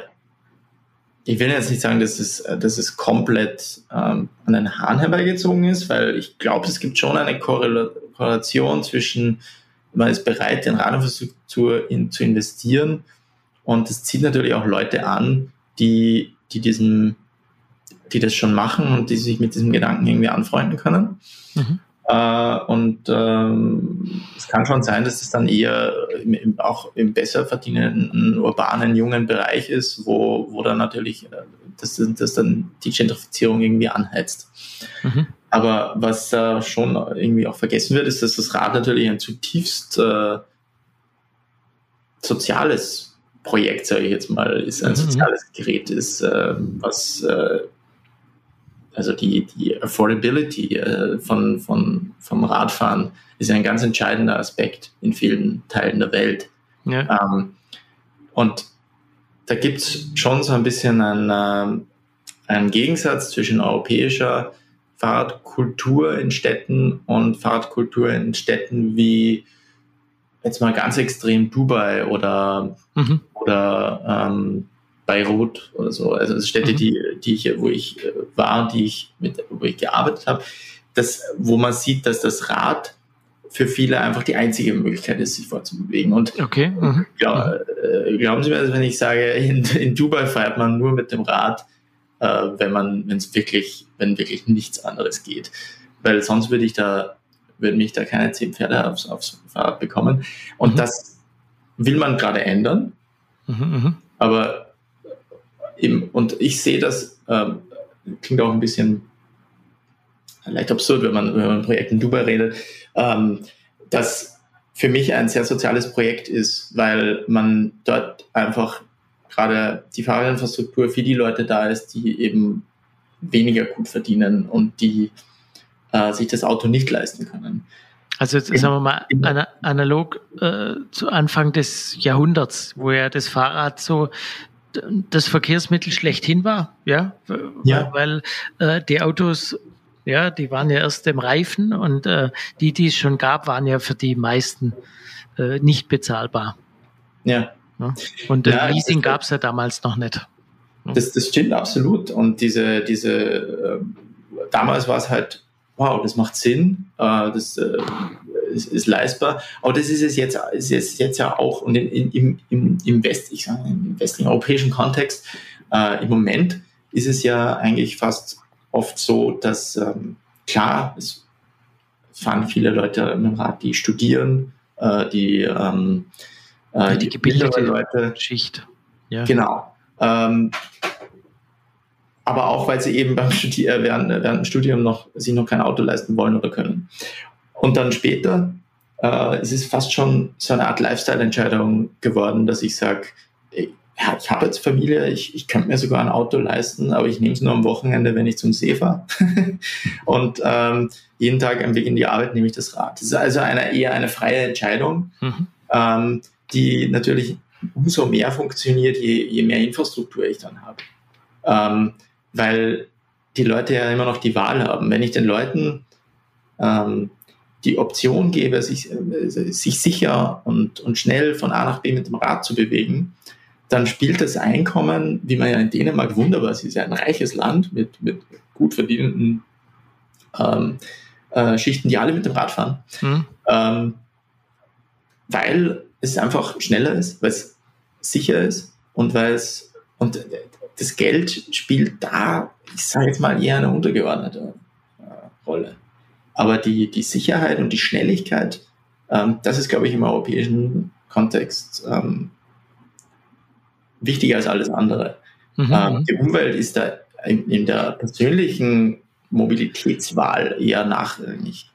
ich will jetzt nicht sagen, dass es, dass es komplett ähm, an den Hahn herbeigezogen ist, weil ich glaube, es gibt schon eine Korrelation zwischen, man ist bereit, in Radinfrastruktur in, zu investieren und es zieht natürlich auch Leute an, die, die diesem die das schon machen und die sich mit diesem Gedanken irgendwie anfreunden können. Mhm. Äh, und ähm, es kann schon sein, dass es dann eher im, auch im besser verdienenden urbanen jungen Bereich ist, wo, wo dann natürlich äh, das, das dann die Gentrifizierung irgendwie anheizt. Mhm. Aber was da schon irgendwie auch vergessen wird, ist, dass das Rad natürlich ein zutiefst äh, soziales Projekt, sage ich jetzt mal, ist, ein mhm. soziales Gerät ist, äh, was äh, also die, die Affordability äh, von, von, vom Radfahren ist ein ganz entscheidender Aspekt in vielen Teilen der Welt. Ja. Ähm, und da gibt es schon so ein bisschen einen, äh, einen Gegensatz zwischen europäischer Fahrradkultur in Städten und Fahrradkultur in Städten wie jetzt mal ganz extrem Dubai oder, mhm. oder ähm, Beirut oder so, also Städte, mhm. die, die ich, wo ich äh, war, die ich mit, wo ich gearbeitet habe, das, wo man sieht, dass das Rad für viele einfach die einzige Möglichkeit ist, sich fortzubewegen. Und okay. Mhm. Glaub, äh, glauben Sie mir, wenn ich sage, in, in Dubai fährt man nur mit dem Rad, äh, wenn man, wenn es wirklich, wenn wirklich nichts anderes geht. Weil sonst würde ich da, würde mich da keine zehn Pferde aufs, aufs Fahrrad bekommen. Und mhm. das will man gerade ändern. Mhm, mhm. aber Eben, und ich sehe das, ähm, klingt auch ein bisschen leicht absurd, wenn man über ein Projekt in Dubai redet, ähm, das für mich ein sehr soziales Projekt ist, weil man dort einfach gerade die Fahrradinfrastruktur für die Leute da ist, die eben weniger gut verdienen und die äh, sich das Auto nicht leisten können. Also jetzt, sagen wir mal analog äh, zu Anfang des Jahrhunderts, wo ja das Fahrrad so das Verkehrsmittel schlechthin war, ja, ja. weil äh, die Autos, ja, die waren ja erst im Reifen und äh, die, die es schon gab, waren ja für die meisten äh, nicht bezahlbar. Ja. ja? Und ja, Leasing gab es ja damals noch nicht. Das, das stimmt absolut. Und diese, diese, äh, damals war es halt, wow, das macht Sinn, äh, das äh, ist, ist, leistbar. Aber das ist es jetzt, ist es jetzt ja auch und in, in, im, im West, ich sage, im westlichen europäischen Kontext, äh, im Moment ist es ja eigentlich fast oft so, dass ähm, klar, es fahren viele Leute mit dem Rad, die studieren, äh, die, ähm, äh, die gebildete Leute. Schicht. Ja. Genau. Ähm, aber auch, weil sie eben beim Studier während, während dem Studium noch, sich noch kein Auto leisten wollen oder können. Und dann später äh, es ist fast schon so eine Art Lifestyle-Entscheidung geworden, dass ich sage, ja, ich habe jetzt Familie, ich, ich könnte mir sogar ein Auto leisten, aber ich nehme es nur am Wochenende, wenn ich zum See fahre. *laughs* und ähm, jeden Tag am Weg in die Arbeit nehme ich das Rad. Das ist also eine, eher eine freie Entscheidung, mhm. ähm, die natürlich umso mehr funktioniert, je, je mehr Infrastruktur ich dann habe. Ähm, weil die Leute ja immer noch die Wahl haben. Wenn ich den Leuten ähm, die Option gebe, sich, äh, sich sicher und, und schnell von A nach B mit dem Rad zu bewegen, dann spielt das Einkommen, wie man ja in Dänemark wunderbar, es ist ja ein reiches Land mit, mit gut verdienenden ähm, äh, Schichten, die alle mit dem Rad fahren, mhm. ähm, weil es einfach schneller ist, weil es sicher ist und weil es und das Geld spielt da, ich sage jetzt mal, eher eine untergeordnete äh, Rolle. Aber die, die Sicherheit und die Schnelligkeit, ähm, das ist, glaube ich, im europäischen Kontext ähm, wichtiger als alles andere. Mhm. Ähm, die Umwelt ist da in, in, der persönlichen Mobilitätswahl eher nachrangig.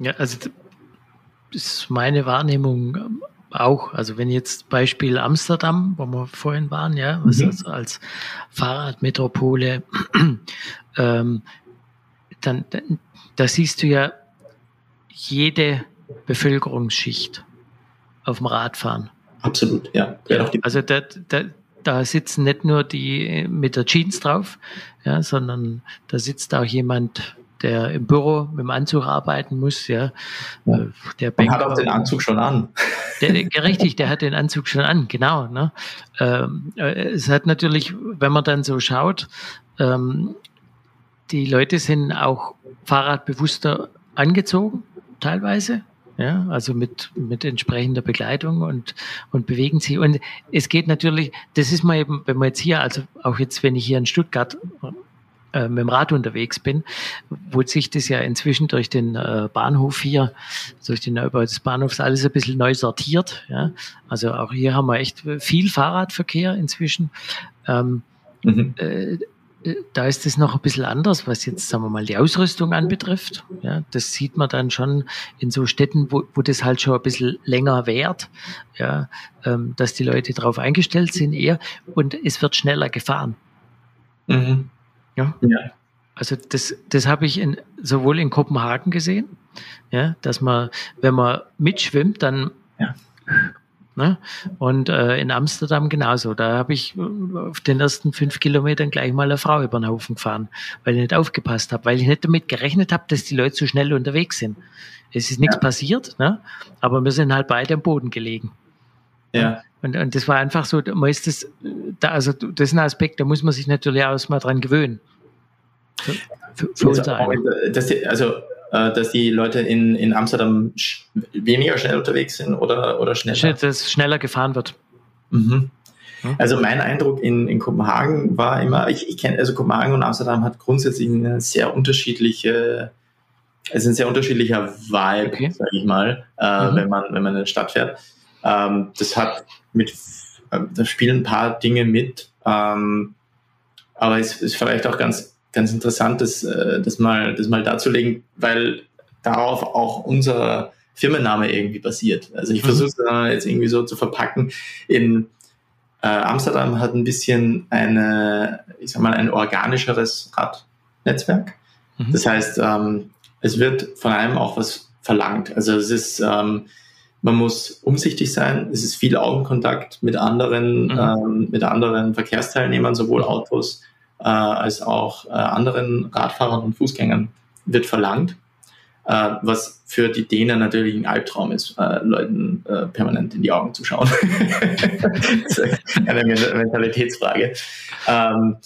Ja, also das ist meine Wahrnehmung ähm, auch. Also wenn jetzt Beispiel Amsterdam, wo wir vorhin waren, ja, mhm. also als Fahrradmetropole *clears throat* ähm, dann, da siehst du ja jede Bevölkerungsschicht auf dem Radfahren. Absolut, ja. ja also da, da, da sitzen nicht nur die mit der Jeans drauf, ja, sondern da sitzt auch jemand, der im Büro mit dem Anzug arbeiten muss, ja. ja. Der Banker, hat auch den Anzug schon an. Der, richtig, der hat den Anzug schon an, genau. Ne? Ähm, äh, es hat natürlich, wenn man dann so schaut, ähm, die Leute sind auch fahrradbewusster angezogen, teilweise. Ja, also mit, mit entsprechender Begleitung und, und bewegen sie. Und es geht natürlich, das ist mal eben, wenn man jetzt hier, also auch jetzt, wenn ich hier in Stuttgart äh, mit dem Rad unterwegs bin, wo sich das ja inzwischen durch den äh, Bahnhof hier, durch den Neubau des Bahnhofs alles ein bisschen neu sortiert. Ja? Also auch hier haben wir echt viel Fahrradverkehr inzwischen. Ähm, mhm. äh, da ist es noch ein bisschen anders, was jetzt, sagen wir mal, die Ausrüstung anbetrifft. Ja, das sieht man dann schon in so Städten, wo, wo das halt schon ein bisschen länger währt, ja, ähm, dass die Leute darauf eingestellt sind eher und es wird schneller gefahren. Mhm. Ja. ja. Also das, das habe ich in, sowohl in Kopenhagen gesehen, ja, dass man, wenn man mitschwimmt, dann ja. Ne? Und äh, in Amsterdam genauso. Da habe ich äh, auf den ersten fünf Kilometern gleich mal eine Frau über den Haufen gefahren, weil ich nicht aufgepasst habe, weil ich nicht damit gerechnet habe, dass die Leute so schnell unterwegs sind. Es ist nichts ja. passiert, ne? aber wir sind halt beide am Boden gelegen. Ja. Und, und das war einfach so, man ist das, da, also das ist ein Aspekt, da muss man sich natürlich auch mal dran gewöhnen. Für, für, also, also dass die Leute in, in Amsterdam sch weniger schnell unterwegs sind oder, oder schneller? Dass schneller gefahren wird. Mhm. Also mein Eindruck in, in Kopenhagen war immer, ich, ich kenne, also Kopenhagen und Amsterdam hat grundsätzlich eine sehr unterschiedliche, also ein sehr unterschiedlicher Vibe, okay. sage ich mal, äh, mhm. wenn man wenn man in eine Stadt fährt. Ähm, das hat mit, äh, da spielen ein paar Dinge mit, ähm, aber es ist vielleicht auch ganz ganz interessant, das, äh, das, mal, das mal darzulegen, weil darauf auch unser Firmenname irgendwie basiert. Also ich mhm. versuche es jetzt irgendwie so zu verpacken. In äh, Amsterdam hat ein bisschen eine, ich sag mal, ein organischeres Radnetzwerk. Mhm. Das heißt, ähm, es wird von einem auch was verlangt. Also es ist, ähm, man muss umsichtig sein. Es ist viel Augenkontakt mit anderen, mhm. ähm, mit anderen Verkehrsteilnehmern, sowohl Autos äh, als auch äh, anderen Radfahrern und Fußgängern wird verlangt, äh, was für die Dänen natürlich ein Albtraum ist, äh, Leuten äh, permanent in die Augen zu schauen. *laughs* das ist eine Mentalitätsfrage. Ähm,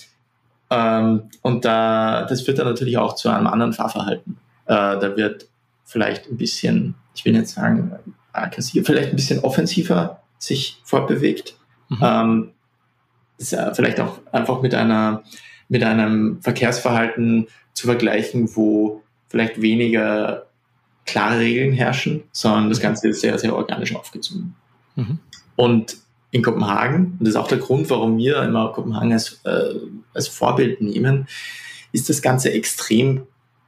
ähm, und da, das führt dann natürlich auch zu einem anderen Fahrverhalten. Äh, da wird vielleicht ein bisschen, ich will jetzt sagen, vielleicht ein bisschen offensiver sich fortbewegt. Mhm. Ähm, ist ja vielleicht auch einfach mit einer mit einem Verkehrsverhalten zu vergleichen, wo vielleicht weniger klare Regeln herrschen, sondern das Ganze ist sehr, sehr organisch aufgezogen. Mhm. Und in Kopenhagen, und das ist auch der Grund, warum wir immer Kopenhagen als, äh, als Vorbild nehmen, ist das Ganze extrem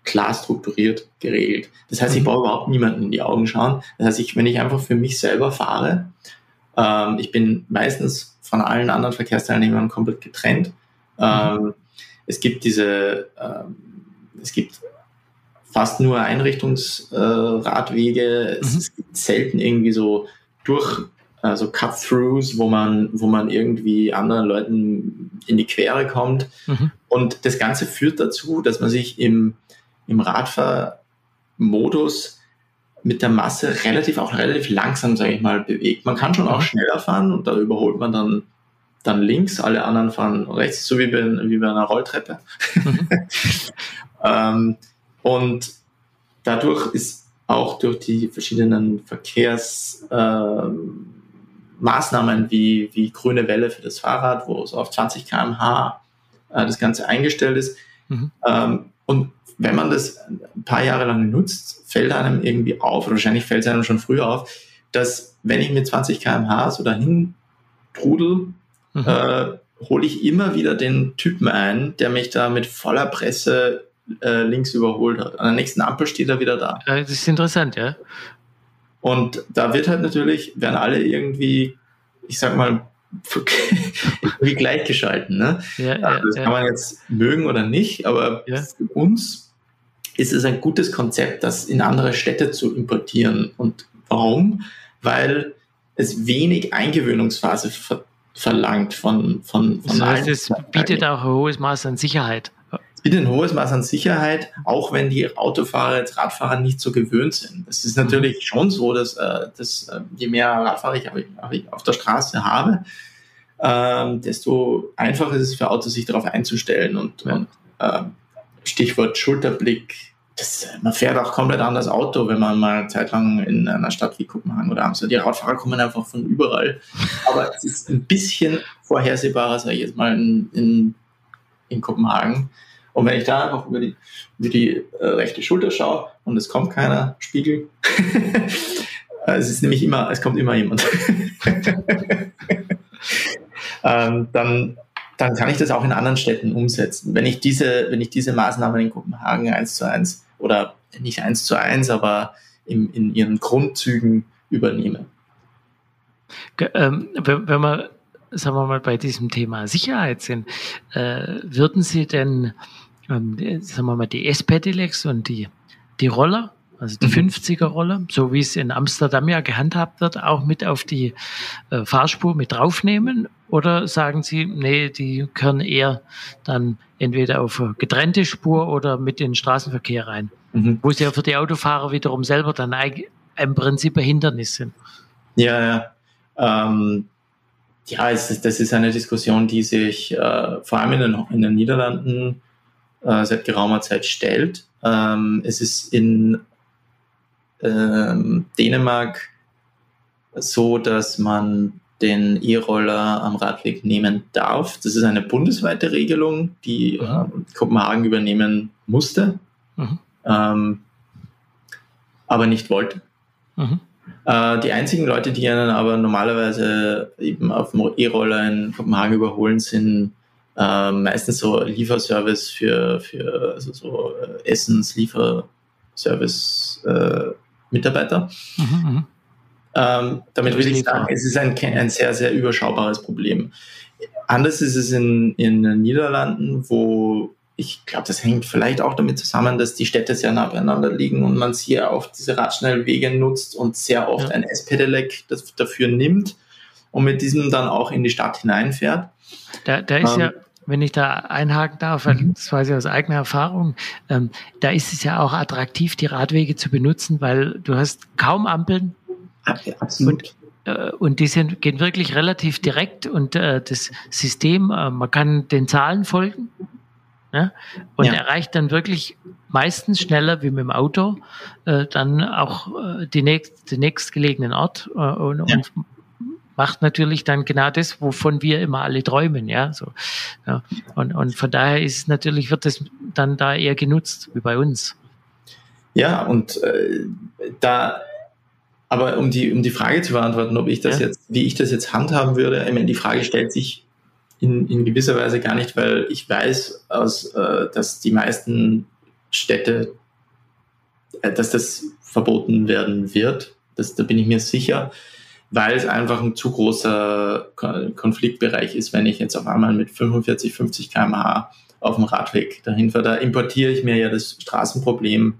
klar strukturiert geregelt. Das heißt, ich brauche überhaupt niemanden in die Augen schauen. Das heißt, ich, wenn ich einfach für mich selber fahre, ähm, ich bin meistens von allen anderen Verkehrsteilnehmern komplett getrennt. Ähm, es gibt diese, ähm, es gibt fast nur Einrichtungsradwege. Äh, es, mhm. es, gibt selten irgendwie so durch, also Cut-Throughs, wo man, wo man irgendwie anderen Leuten in die Quere kommt. Mhm. Und das Ganze führt dazu, dass man sich im, im Radfahrmodus mit der Masse relativ auch relativ langsam, sage ich mal, bewegt. Man kann schon auch mhm. schneller fahren und da überholt man dann dann links, alle anderen fahren rechts, so wie bei, wie bei einer Rolltreppe. Mhm. *laughs* ähm, und dadurch ist auch durch die verschiedenen Verkehrsmaßnahmen äh, wie, wie grüne Welle für das Fahrrad, wo so auf 20 km/h äh, das Ganze eingestellt ist. Mhm. Ähm, und wenn man das ein paar Jahre lang nutzt, fällt einem irgendwie auf, oder wahrscheinlich fällt es einem schon früher auf, dass wenn ich mit 20 km/h so dahin trudel, mhm. äh, hole ich immer wieder den Typen ein, der mich da mit voller Presse äh, links überholt hat. An der nächsten Ampel steht er wieder da. Das ist interessant, ja. Und da wird halt natürlich, werden alle irgendwie, ich sag mal, wie *laughs* gleichgeschalten. Ne? Ja, ja, das ja. kann man jetzt mögen oder nicht, aber für uns ist es ein gutes Konzept, das in andere Städte zu importieren. Und warum? Weil es wenig Eingewöhnungsphase ver verlangt von, von, von das heißt, es bietet auch ein hohes Maß an Sicherheit. Es bietet ein hohes Maß an Sicherheit, auch wenn die Autofahrer, jetzt Radfahrer nicht so gewöhnt sind. Es ist natürlich mhm. schon so, dass, äh, dass äh, je mehr Radfahrer ich auf der Straße habe, ähm, desto einfacher ist es für Autos, sich darauf einzustellen. Und, und äh, Stichwort Schulterblick, das, man fährt auch komplett anders Auto, wenn man mal eine Zeit lang in einer Stadt wie Kopenhagen oder Amsterdam, die Radfahrer kommen einfach von überall. Aber es ist ein bisschen vorhersehbarer, sage ich jetzt mal, in, in, in Kopenhagen. Und wenn ich da einfach über die, über die äh, rechte Schulter schaue und es kommt keiner, Spiegel, *laughs* es ist nämlich immer, es kommt immer jemand. *laughs* ähm, dann dann kann ich das auch in anderen Städten umsetzen. Wenn ich diese, wenn ich diese Maßnahmen in Kopenhagen eins zu eins oder nicht eins zu eins, aber im, in ihren Grundzügen übernehme. Ähm, wenn, wenn wir, sagen wir mal, bei diesem Thema Sicherheit sind, äh, würden Sie denn, ähm, sagen wir mal, die S-Pedelecs und die, die Roller, also die mhm. 50er-Rolle, so wie es in Amsterdam ja gehandhabt wird, auch mit auf die äh, Fahrspur mit draufnehmen? Oder sagen Sie, nee, die können eher dann entweder auf getrennte Spur oder mit in den Straßenverkehr rein? Mhm. Wo es ja für die Autofahrer wiederum selber dann im Prinzip ein Hindernis sind. Ja, ja. Ähm, ja, es, das ist eine Diskussion, die sich äh, vor allem in den, in den Niederlanden äh, seit geraumer Zeit stellt. Ähm, es ist in ähm, Dänemark so, dass man den E-Roller am Radweg nehmen darf. Das ist eine bundesweite Regelung, die äh, Kopenhagen übernehmen musste, mhm. ähm, aber nicht wollte. Mhm. Äh, die einzigen Leute, die einen aber normalerweise eben auf dem E-Roller in Kopenhagen überholen, sind äh, meistens so Lieferservice für, für also so äh, Essenslieferservice äh. Mhm, mhm, ähm, damit will ich sagen, es ist ein, ein sehr, sehr überschaubares Problem. Anders ist es in, in den Niederlanden, wo ich glaube, das hängt vielleicht auch damit zusammen, dass die Städte sehr nah beieinander liegen und man sehr oft diese Radschnellwege nutzt und sehr oft ja. ein S-Pedelec dafür nimmt und mit diesem dann auch in die Stadt hineinfährt. Da, da ist ähm, ja wenn ich da einhaken darf, mhm. das weiß ich aus eigener Erfahrung, ähm, da ist es ja auch attraktiv, die Radwege zu benutzen, weil du hast kaum Ampeln. Absolut. Und, äh, und die sind, gehen wirklich relativ direkt und äh, das System, äh, man kann den Zahlen folgen ja, und ja. erreicht dann wirklich meistens schneller wie mit dem Auto äh, dann auch äh, die nächst, den nächstgelegenen Ort äh, und, ja. und macht natürlich dann genau das, wovon wir immer alle träumen, ja, so. Ja. Und, und von daher ist natürlich, wird es dann da eher genutzt, wie bei uns. Ja, und äh, da, aber um die, um die Frage zu beantworten, ob ich das ja. jetzt, wie ich das jetzt handhaben würde, ich meine, die Frage stellt sich in, in gewisser Weise gar nicht, weil ich weiß, aus, äh, dass die meisten Städte, äh, dass das verboten werden wird. Das, da bin ich mir sicher, weil es einfach ein zu großer Konfliktbereich ist, wenn ich jetzt auf einmal mit 45, 50 km/h auf dem Radweg dahin fahre. Da importiere ich mir ja das Straßenproblem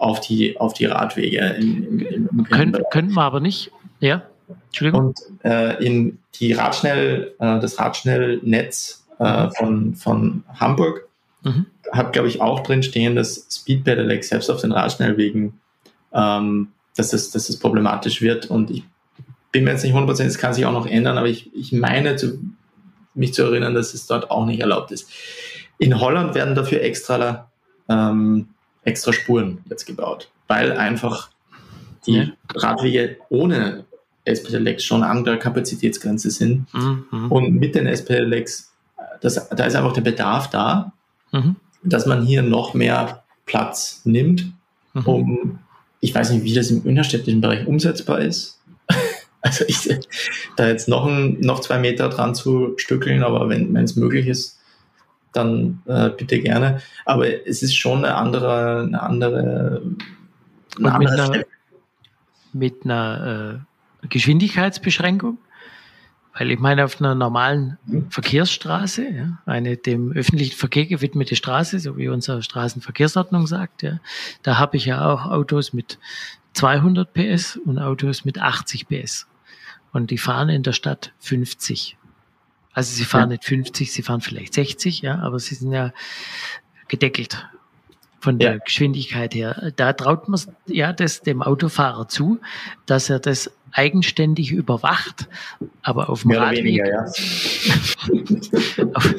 auf die, auf die Radwege. Im, im, im Könnt, könnten wir aber nicht, ja. Entschuldigung. Und äh, in die Radschnell, äh, das Radschnellnetz äh, von, von Hamburg mhm. hat, glaube ich, auch drin stehen, dass Speed Pedelec selbst auf den Radschnellwegen, ähm, dass, es, dass es problematisch wird. Und ich bin mir jetzt nicht 100%, es kann sich auch noch ändern, aber ich, ich meine, zu, mich zu erinnern, dass es dort auch nicht erlaubt ist. In Holland werden dafür extra, ähm, extra Spuren jetzt gebaut, weil einfach die ja. Radwege ohne SPLX schon an der Kapazitätsgrenze sind. Mhm. Und mit den SPLX, das, da ist einfach der Bedarf da, mhm. dass man hier noch mehr Platz nimmt, mhm. um, ich weiß nicht, wie das im innerstädtischen Bereich umsetzbar ist. *laughs* also ich, da jetzt noch, ein, noch zwei Meter dran zu stückeln, aber wenn es möglich ist, dann äh, bitte gerne. Aber es ist schon eine andere, eine andere, eine andere mit einer, mit einer äh Geschwindigkeitsbeschränkung. Weil ich meine, auf einer normalen Verkehrsstraße, ja, eine dem öffentlichen Verkehr gewidmete Straße, so wie unsere Straßenverkehrsordnung sagt, ja, da habe ich ja auch Autos mit 200 PS und Autos mit 80 PS. Und die fahren in der Stadt 50. Also sie fahren ja. nicht 50, sie fahren vielleicht 60, ja, aber sie sind ja gedeckelt von der ja. Geschwindigkeit her. Da traut man ja das dem Autofahrer zu, dass er das eigenständig überwacht, aber auf dem Mehr Radweg, weniger, ja. *laughs* auf,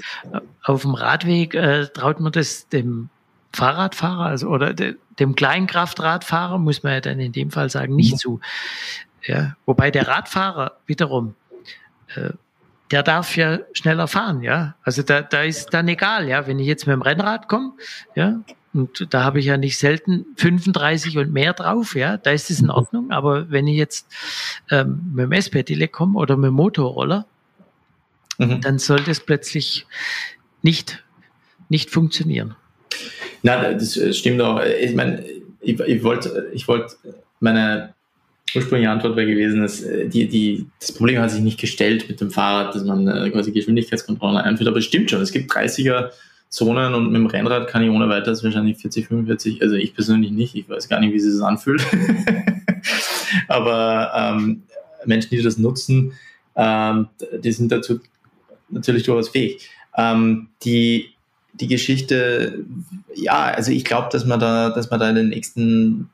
auf, dem Radweg äh, traut man das dem Fahrradfahrer, also oder de, dem Kleinkraftradfahrer, muss man ja dann in dem Fall sagen, nicht mhm. zu. Ja, wobei der Radfahrer wiederum äh, der darf ja schneller fahren, ja. Also da, da ist dann egal, ja. Wenn ich jetzt mit dem Rennrad komme, ja, und da habe ich ja nicht selten 35 und mehr drauf, ja, da ist es in Ordnung. Aber wenn ich jetzt ähm, mit dem S-Pedelec komme oder mit dem Motorroller, mhm. dann sollte es plötzlich nicht, nicht funktionieren. Na, das stimmt auch. Ich meine, ich, ich wollte, ich wollte, meine ursprüngliche Antwort wäre gewesen, dass äh, die, die, das Problem hat sich nicht gestellt mit dem Fahrrad, dass man äh, quasi Geschwindigkeitskontrollen einführt, aber es stimmt schon. Es gibt 30er Zonen und mit dem Rennrad kann ich ohne weiteres wahrscheinlich 40, 45, also ich persönlich nicht, ich weiß gar nicht, wie sich das anfühlt. *laughs* Aber ähm, Menschen, die das nutzen, ähm, die sind dazu natürlich durchaus fähig. Ähm, die, die Geschichte, ja, also ich glaube, dass man da, dass man da in den nächsten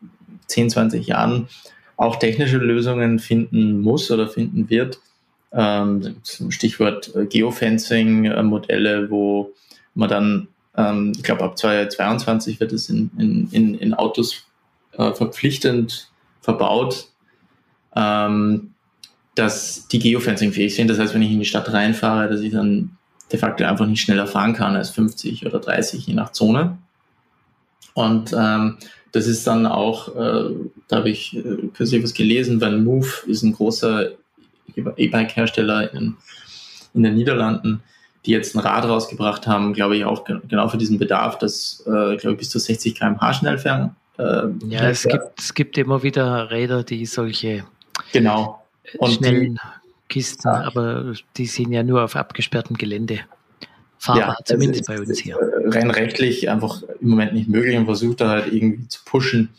10, 20 Jahren auch technische Lösungen finden muss oder finden wird. Ähm, Stichwort Geofencing-Modelle, wo man dann, ähm, ich glaube, ab 2022 wird es in, in, in, in Autos äh, verpflichtend verbaut, ähm, dass die Geofencing-fähig sind. Das heißt, wenn ich in die Stadt reinfahre, dass ich dann de facto einfach nicht schneller fahren kann als 50 oder 30, je nach Zone. Und ähm, das ist dann auch, äh, da habe ich äh, kürzlich was gelesen, weil Move ist ein großer E-Bike-Hersteller in, in den Niederlanden, die jetzt ein Rad rausgebracht haben, glaube ich, auch genau für diesen Bedarf, das, äh, glaube ich, bis zu 60 km/h schnell fähren. Äh, ja, es gibt, es gibt immer wieder Räder, die solche genau. Und schnellen die, Kisten, ja. aber die sind ja nur auf abgesperrtem Gelände fahrbar, ja, zumindest bei uns hier. Rein rechtlich einfach im Moment nicht möglich und versucht da halt irgendwie zu pushen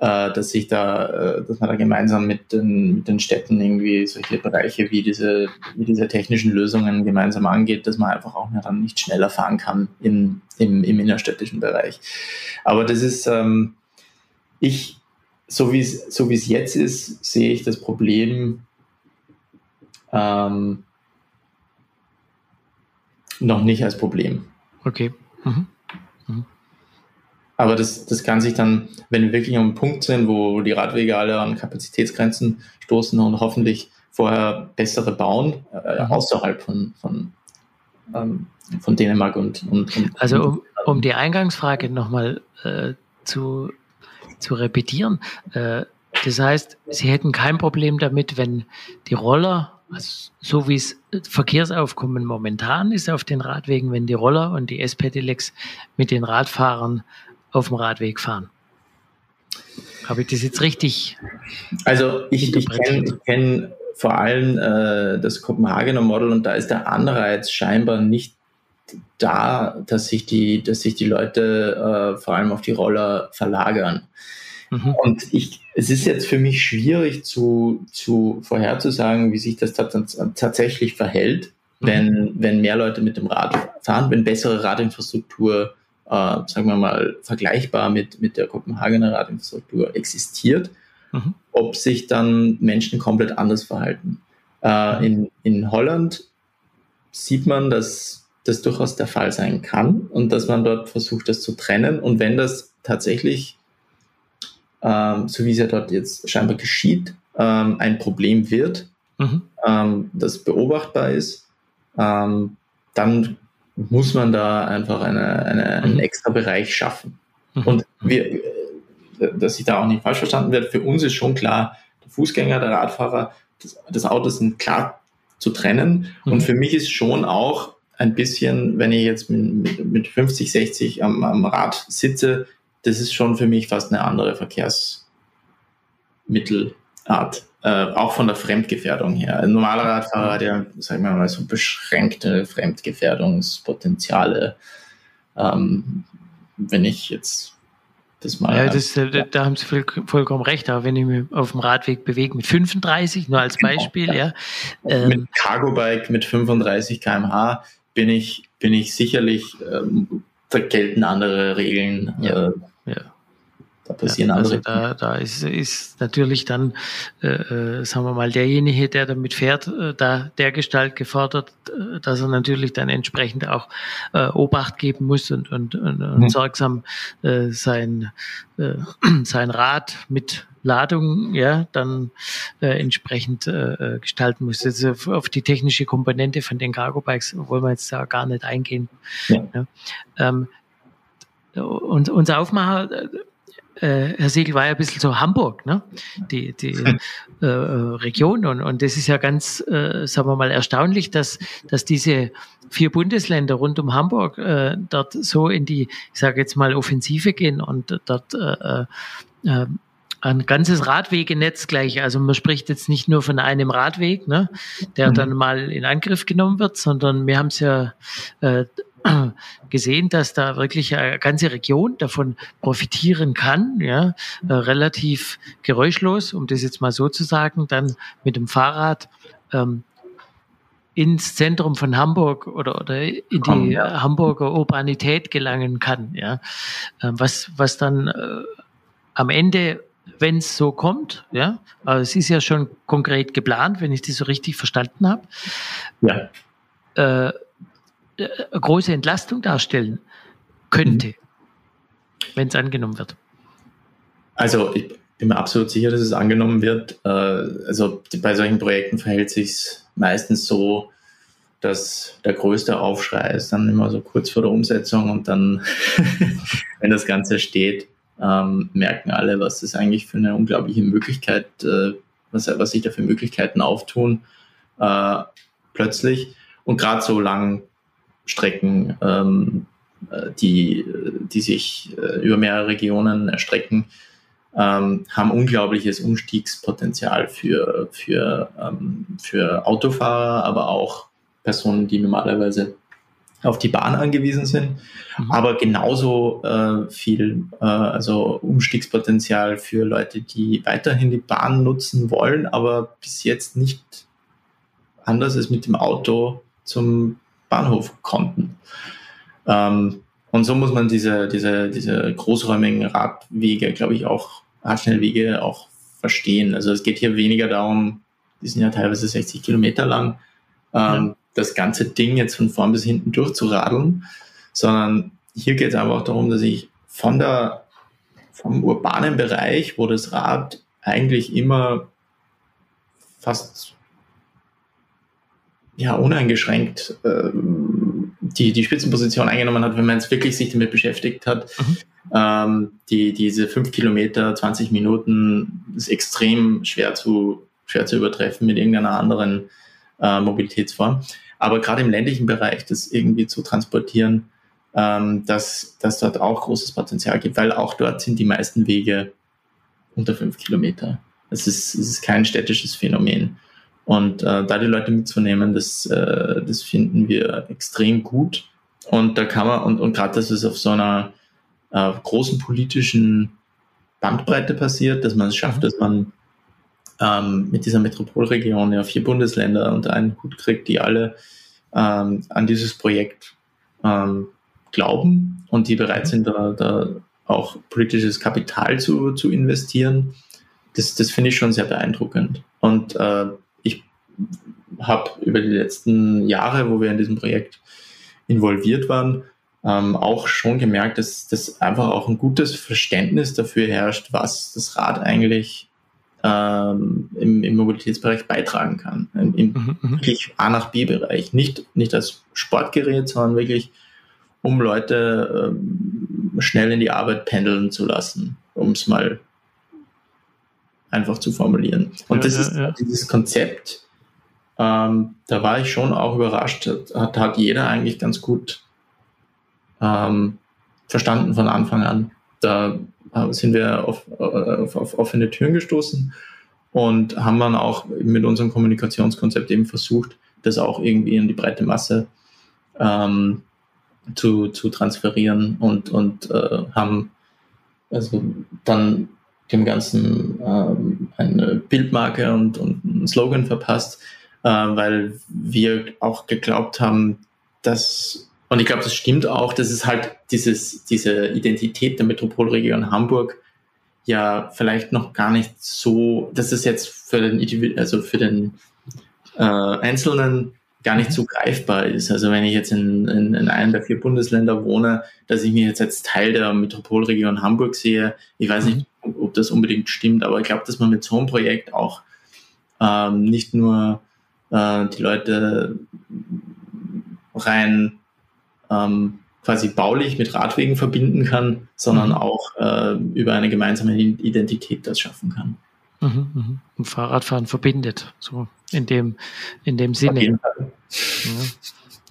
äh, dass sich da, äh, dass man da gemeinsam mit den, mit den Städten irgendwie solche Bereiche wie diese, wie diese technischen Lösungen gemeinsam angeht, dass man einfach auch dann nicht schneller fahren kann in, im, im innerstädtischen Bereich. Aber das ist, ähm, ich, so wie es, so wie es jetzt ist, sehe ich das Problem ähm, noch nicht als Problem. Okay. Mhm. Aber das, das kann sich dann, wenn wir wirklich am Punkt sind, wo die Radwege alle an Kapazitätsgrenzen stoßen und hoffentlich vorher bessere bauen, äh, mhm. außerhalb von, von, ähm, von Dänemark und, und, und Also um, um die Eingangsfrage nochmal äh, zu, zu repetieren. Äh, das heißt, Sie hätten kein Problem damit, wenn die Roller, so wie es Verkehrsaufkommen momentan ist auf den Radwegen, wenn die Roller und die S-Pedelecs mit den Radfahrern auf dem Radweg fahren. Habe ich das jetzt richtig? Also ich, ich kenne kenn vor allem äh, das Kopenhagener Model und da ist der Anreiz scheinbar nicht da, dass sich die, dass sich die Leute äh, vor allem auf die Roller verlagern. Mhm. Und ich, es ist jetzt für mich schwierig zu, zu vorherzusagen, wie sich das tatsächlich verhält, mhm. wenn, wenn mehr Leute mit dem Rad fahren, wenn bessere Radinfrastruktur, äh, sagen wir mal, vergleichbar mit, mit der Kopenhagener Radinfrastruktur existiert, mhm. ob sich dann Menschen komplett anders verhalten. Äh, in, in Holland sieht man, dass das durchaus der Fall sein kann und dass man dort versucht, das zu trennen. Und wenn das tatsächlich ähm, so wie es ja dort jetzt scheinbar geschieht, ähm, ein Problem wird, mhm. ähm, das beobachtbar ist, ähm, dann muss man da einfach eine, eine, einen mhm. extra Bereich schaffen. Mhm. Und wir, äh, dass sich da auch nicht falsch verstanden wird, für uns ist schon klar, der Fußgänger, der Radfahrer, das, das Auto sind klar zu trennen. Und mhm. für mich ist schon auch ein bisschen, wenn ich jetzt mit, mit 50, 60 am, am Rad sitze, das ist schon für mich fast eine andere Verkehrsmittelart. Äh, auch von der Fremdgefährdung her. Ein normaler Radfahrer hat ja, sagen wir mal, so beschränkte Fremdgefährdungspotenziale. Ähm, wenn ich jetzt das mal. Ja, das, da, da haben Sie vollkommen recht. Aber wenn ich mich auf dem Radweg bewege mit 35, nur als genau, Beispiel, genau, ja. ja ähm, mit Cargo-Bike mit 35 km/h bin ich, bin ich sicherlich, ähm, da gelten andere Regeln. Ja. Äh, ja. Da passieren ja, also andere. Da, da ist, ist natürlich dann, äh, äh, sagen wir mal, derjenige, der damit fährt, äh, da der Gestalt gefordert, äh, dass er natürlich dann entsprechend auch äh, Obacht geben muss und, und, und, und mhm. sorgsam äh, sein, äh, *clears throat* sein Rad mit Ladung ja dann äh, entsprechend äh, gestalten muss. Also auf die technische Komponente von den Cargo Bikes wollen wir jetzt da gar nicht eingehen. Ja. ja. Ähm, und unser Aufmacher, äh, Herr Siegel, war ja ein bisschen so Hamburg, ne? die, die *laughs* äh, Region. Und, und das ist ja ganz, äh, sagen wir mal, erstaunlich, dass, dass diese vier Bundesländer rund um Hamburg äh, dort so in die, ich sage jetzt mal, Offensive gehen und dort äh, äh, ein ganzes Radwegenetz gleich. Also man spricht jetzt nicht nur von einem Radweg, ne, der mhm. dann mal in Angriff genommen wird, sondern wir haben es ja äh, gesehen, dass da wirklich eine ganze Region davon profitieren kann, ja, äh, relativ geräuschlos, um das jetzt mal so zu sagen, dann mit dem Fahrrad ähm, ins Zentrum von Hamburg oder, oder in die ja. Hamburger Urbanität gelangen kann, ja, ähm, was, was dann äh, am Ende wenn es so kommt, ja, aber es ist ja schon konkret geplant, wenn ich das so richtig verstanden habe, ja. äh, eine große Entlastung darstellen könnte, mhm. wenn es angenommen wird. Also ich bin mir absolut sicher, dass es angenommen wird. Äh, also bei solchen Projekten verhält sich meistens so, dass der größte Aufschrei ist dann immer so kurz vor der Umsetzung und dann, *laughs* wenn das Ganze steht, ähm, merken alle, was das eigentlich für eine unglaubliche Möglichkeit, äh, was, was sich da für Möglichkeiten auftun äh, plötzlich. Und gerade so lang Strecken, ähm, äh, die, die sich äh, über mehrere Regionen erstrecken, ähm, haben unglaubliches Umstiegspotenzial für, für, ähm, für Autofahrer, aber auch Personen, die normalerweise auf die Bahn angewiesen sind, mhm. aber genauso äh, viel äh, also Umstiegspotenzial für Leute, die weiterhin die Bahn nutzen wollen, aber bis jetzt nicht anders als mit dem Auto zum Bahnhof konnten. Ähm, und so muss man diese, diese, diese großräumigen Radwege, glaube ich, auch, Radschnellwege auch verstehen. Also es geht hier weniger darum, die sind ja teilweise 60 Kilometer lang, ähm, ja. das ganze Ding jetzt von vorn bis hinten durchzuradeln, sondern hier geht es einfach darum, dass ich von der, vom urbanen Bereich, wo das Rad eigentlich immer fast ja, uneingeschränkt ähm, die, die Spitzenposition eingenommen hat, wenn man jetzt wirklich sich damit beschäftigt hat. Mhm. Ähm, die, diese fünf Kilometer, 20 Minuten ist extrem schwer zu, schwer zu übertreffen mit irgendeiner anderen äh, Mobilitätsform. Aber gerade im ländlichen Bereich das irgendwie zu transportieren, ähm, dass, dass dort auch großes Potenzial gibt, weil auch dort sind die meisten Wege unter fünf Kilometer. Es ist, es ist kein städtisches Phänomen. Und äh, da die Leute mitzunehmen, das, äh, das finden wir extrem gut. Und da kann man, und, und gerade, dass es auf so einer äh, großen politischen Bandbreite passiert, dass man es schafft, mhm. dass man ähm, mit dieser Metropolregion ja vier Bundesländer unter einen Hut kriegt, die alle ähm, an dieses Projekt ähm, glauben und die bereit sind, da, da auch politisches Kapital zu, zu investieren. Das, das finde ich schon sehr beeindruckend. Und äh, habe über die letzten Jahre, wo wir in diesem Projekt involviert waren, ähm, auch schon gemerkt, dass das einfach auch ein gutes Verständnis dafür herrscht, was das Rad eigentlich ähm, im, im Mobilitätsbereich beitragen kann. Im, im mhm, mhm. wirklich A nach B-Bereich. Nicht, nicht als Sportgerät, sondern wirklich, um Leute ähm, schnell in die Arbeit pendeln zu lassen, um es mal einfach zu formulieren. Und ja, das ja, ist ja. dieses Konzept, ähm, da war ich schon auch überrascht, hat, hat jeder eigentlich ganz gut ähm, verstanden von Anfang an. Da sind wir auf, auf, auf offene Türen gestoßen und haben dann auch mit unserem Kommunikationskonzept eben versucht, das auch irgendwie in die breite Masse ähm, zu, zu transferieren und, und äh, haben also dann dem Ganzen ähm, eine Bildmarke und, und einen Slogan verpasst, äh, weil wir auch geglaubt haben, dass und ich glaube, das stimmt auch, dass es halt dieses, diese Identität der Metropolregion Hamburg ja vielleicht noch gar nicht so, dass es jetzt für den, also für den äh, Einzelnen gar nicht so greifbar ist. Also wenn ich jetzt in, in, in einem der vier Bundesländer wohne, dass ich mich jetzt als Teil der Metropolregion Hamburg sehe, ich weiß nicht, ob, ob das unbedingt stimmt, aber ich glaube, dass man mit so einem Projekt auch ähm, nicht nur äh, die Leute rein ähm, quasi baulich mit Radwegen verbinden kann, sondern mhm. auch äh, über eine gemeinsame Identität das schaffen kann. Mhm. Und Fahrradfahren verbindet, so in dem, in dem Sinne. Ja.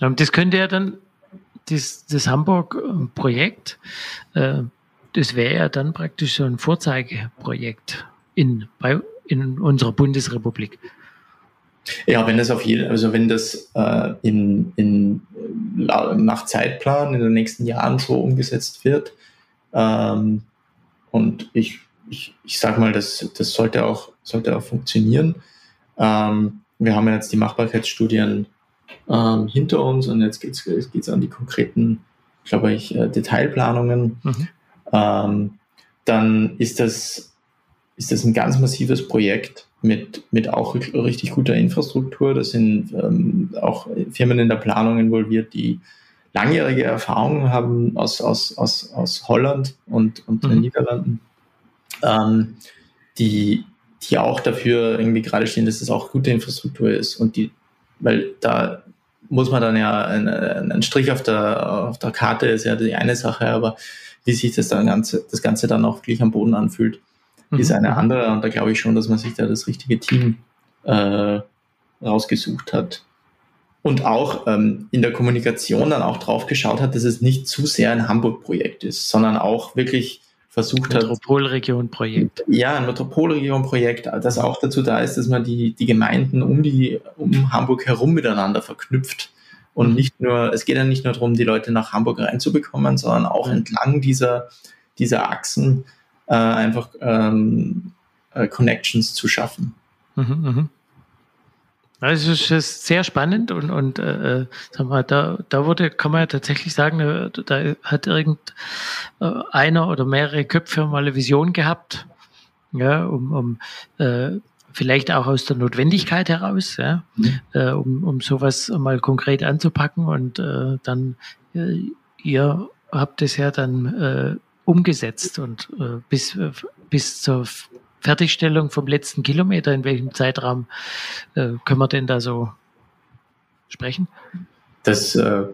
Ähm, das könnte ja dann, das, das Hamburg-Projekt, äh, das wäre ja dann praktisch so ein Vorzeigeprojekt in, bei, in unserer Bundesrepublik. Ja, wenn das auf jeden, also wenn das äh, in, in, nach Zeitplan in den nächsten Jahren so umgesetzt wird, ähm, und ich, ich, ich sage mal, das, das sollte auch, sollte auch funktionieren. Ähm, wir haben ja jetzt die Machbarkeitsstudien ähm, hinter uns und jetzt geht es geht's an die konkreten, glaube ich, äh, Detailplanungen. Mhm. Ähm, dann ist das, ist das ein ganz massives Projekt mit, mit auch richtig guter Infrastruktur. Da sind ähm, auch Firmen in der Planung involviert, die langjährige Erfahrungen haben aus, aus, aus, aus Holland und, und mhm. den Niederlanden, ähm, die, die auch dafür irgendwie gerade stehen, dass es auch gute Infrastruktur ist und die, weil da muss man dann ja einen, Strich auf der, auf der Karte ist ja die eine Sache, aber wie sich das dann ganze, das Ganze dann auch gleich am Boden anfühlt, mhm. ist eine andere. Und da glaube ich schon, dass man sich da das richtige Team äh, rausgesucht hat. Und auch ähm, in der Kommunikation dann auch drauf geschaut hat, dass es nicht zu sehr ein Hamburg-Projekt ist, sondern auch wirklich versucht hat. Metropolregion-Projekt. Ja, ein Metropolregion-Projekt, das auch dazu da ist, dass man die, die Gemeinden um, die, um Hamburg herum miteinander verknüpft. Und mhm. nicht nur, es geht ja nicht nur darum, die Leute nach Hamburg reinzubekommen, sondern auch mhm. entlang dieser, dieser Achsen äh, einfach ähm, äh, Connections zu schaffen. Mhm, mh. Also es ist sehr spannend und, und äh, sag mal, da, da wurde, kann man ja tatsächlich sagen, äh, da hat irgend äh, einer oder mehrere Köpfe mal eine Vision gehabt, ja, um, um äh, vielleicht auch aus der Notwendigkeit heraus, ja, mhm. äh, um, um sowas mal konkret anzupacken und äh, dann äh, ihr habt es ja dann äh, umgesetzt und äh, bis, äh, bis zur Fertigstellung vom letzten Kilometer, in welchem Zeitraum äh, können wir denn da so sprechen? Das, äh,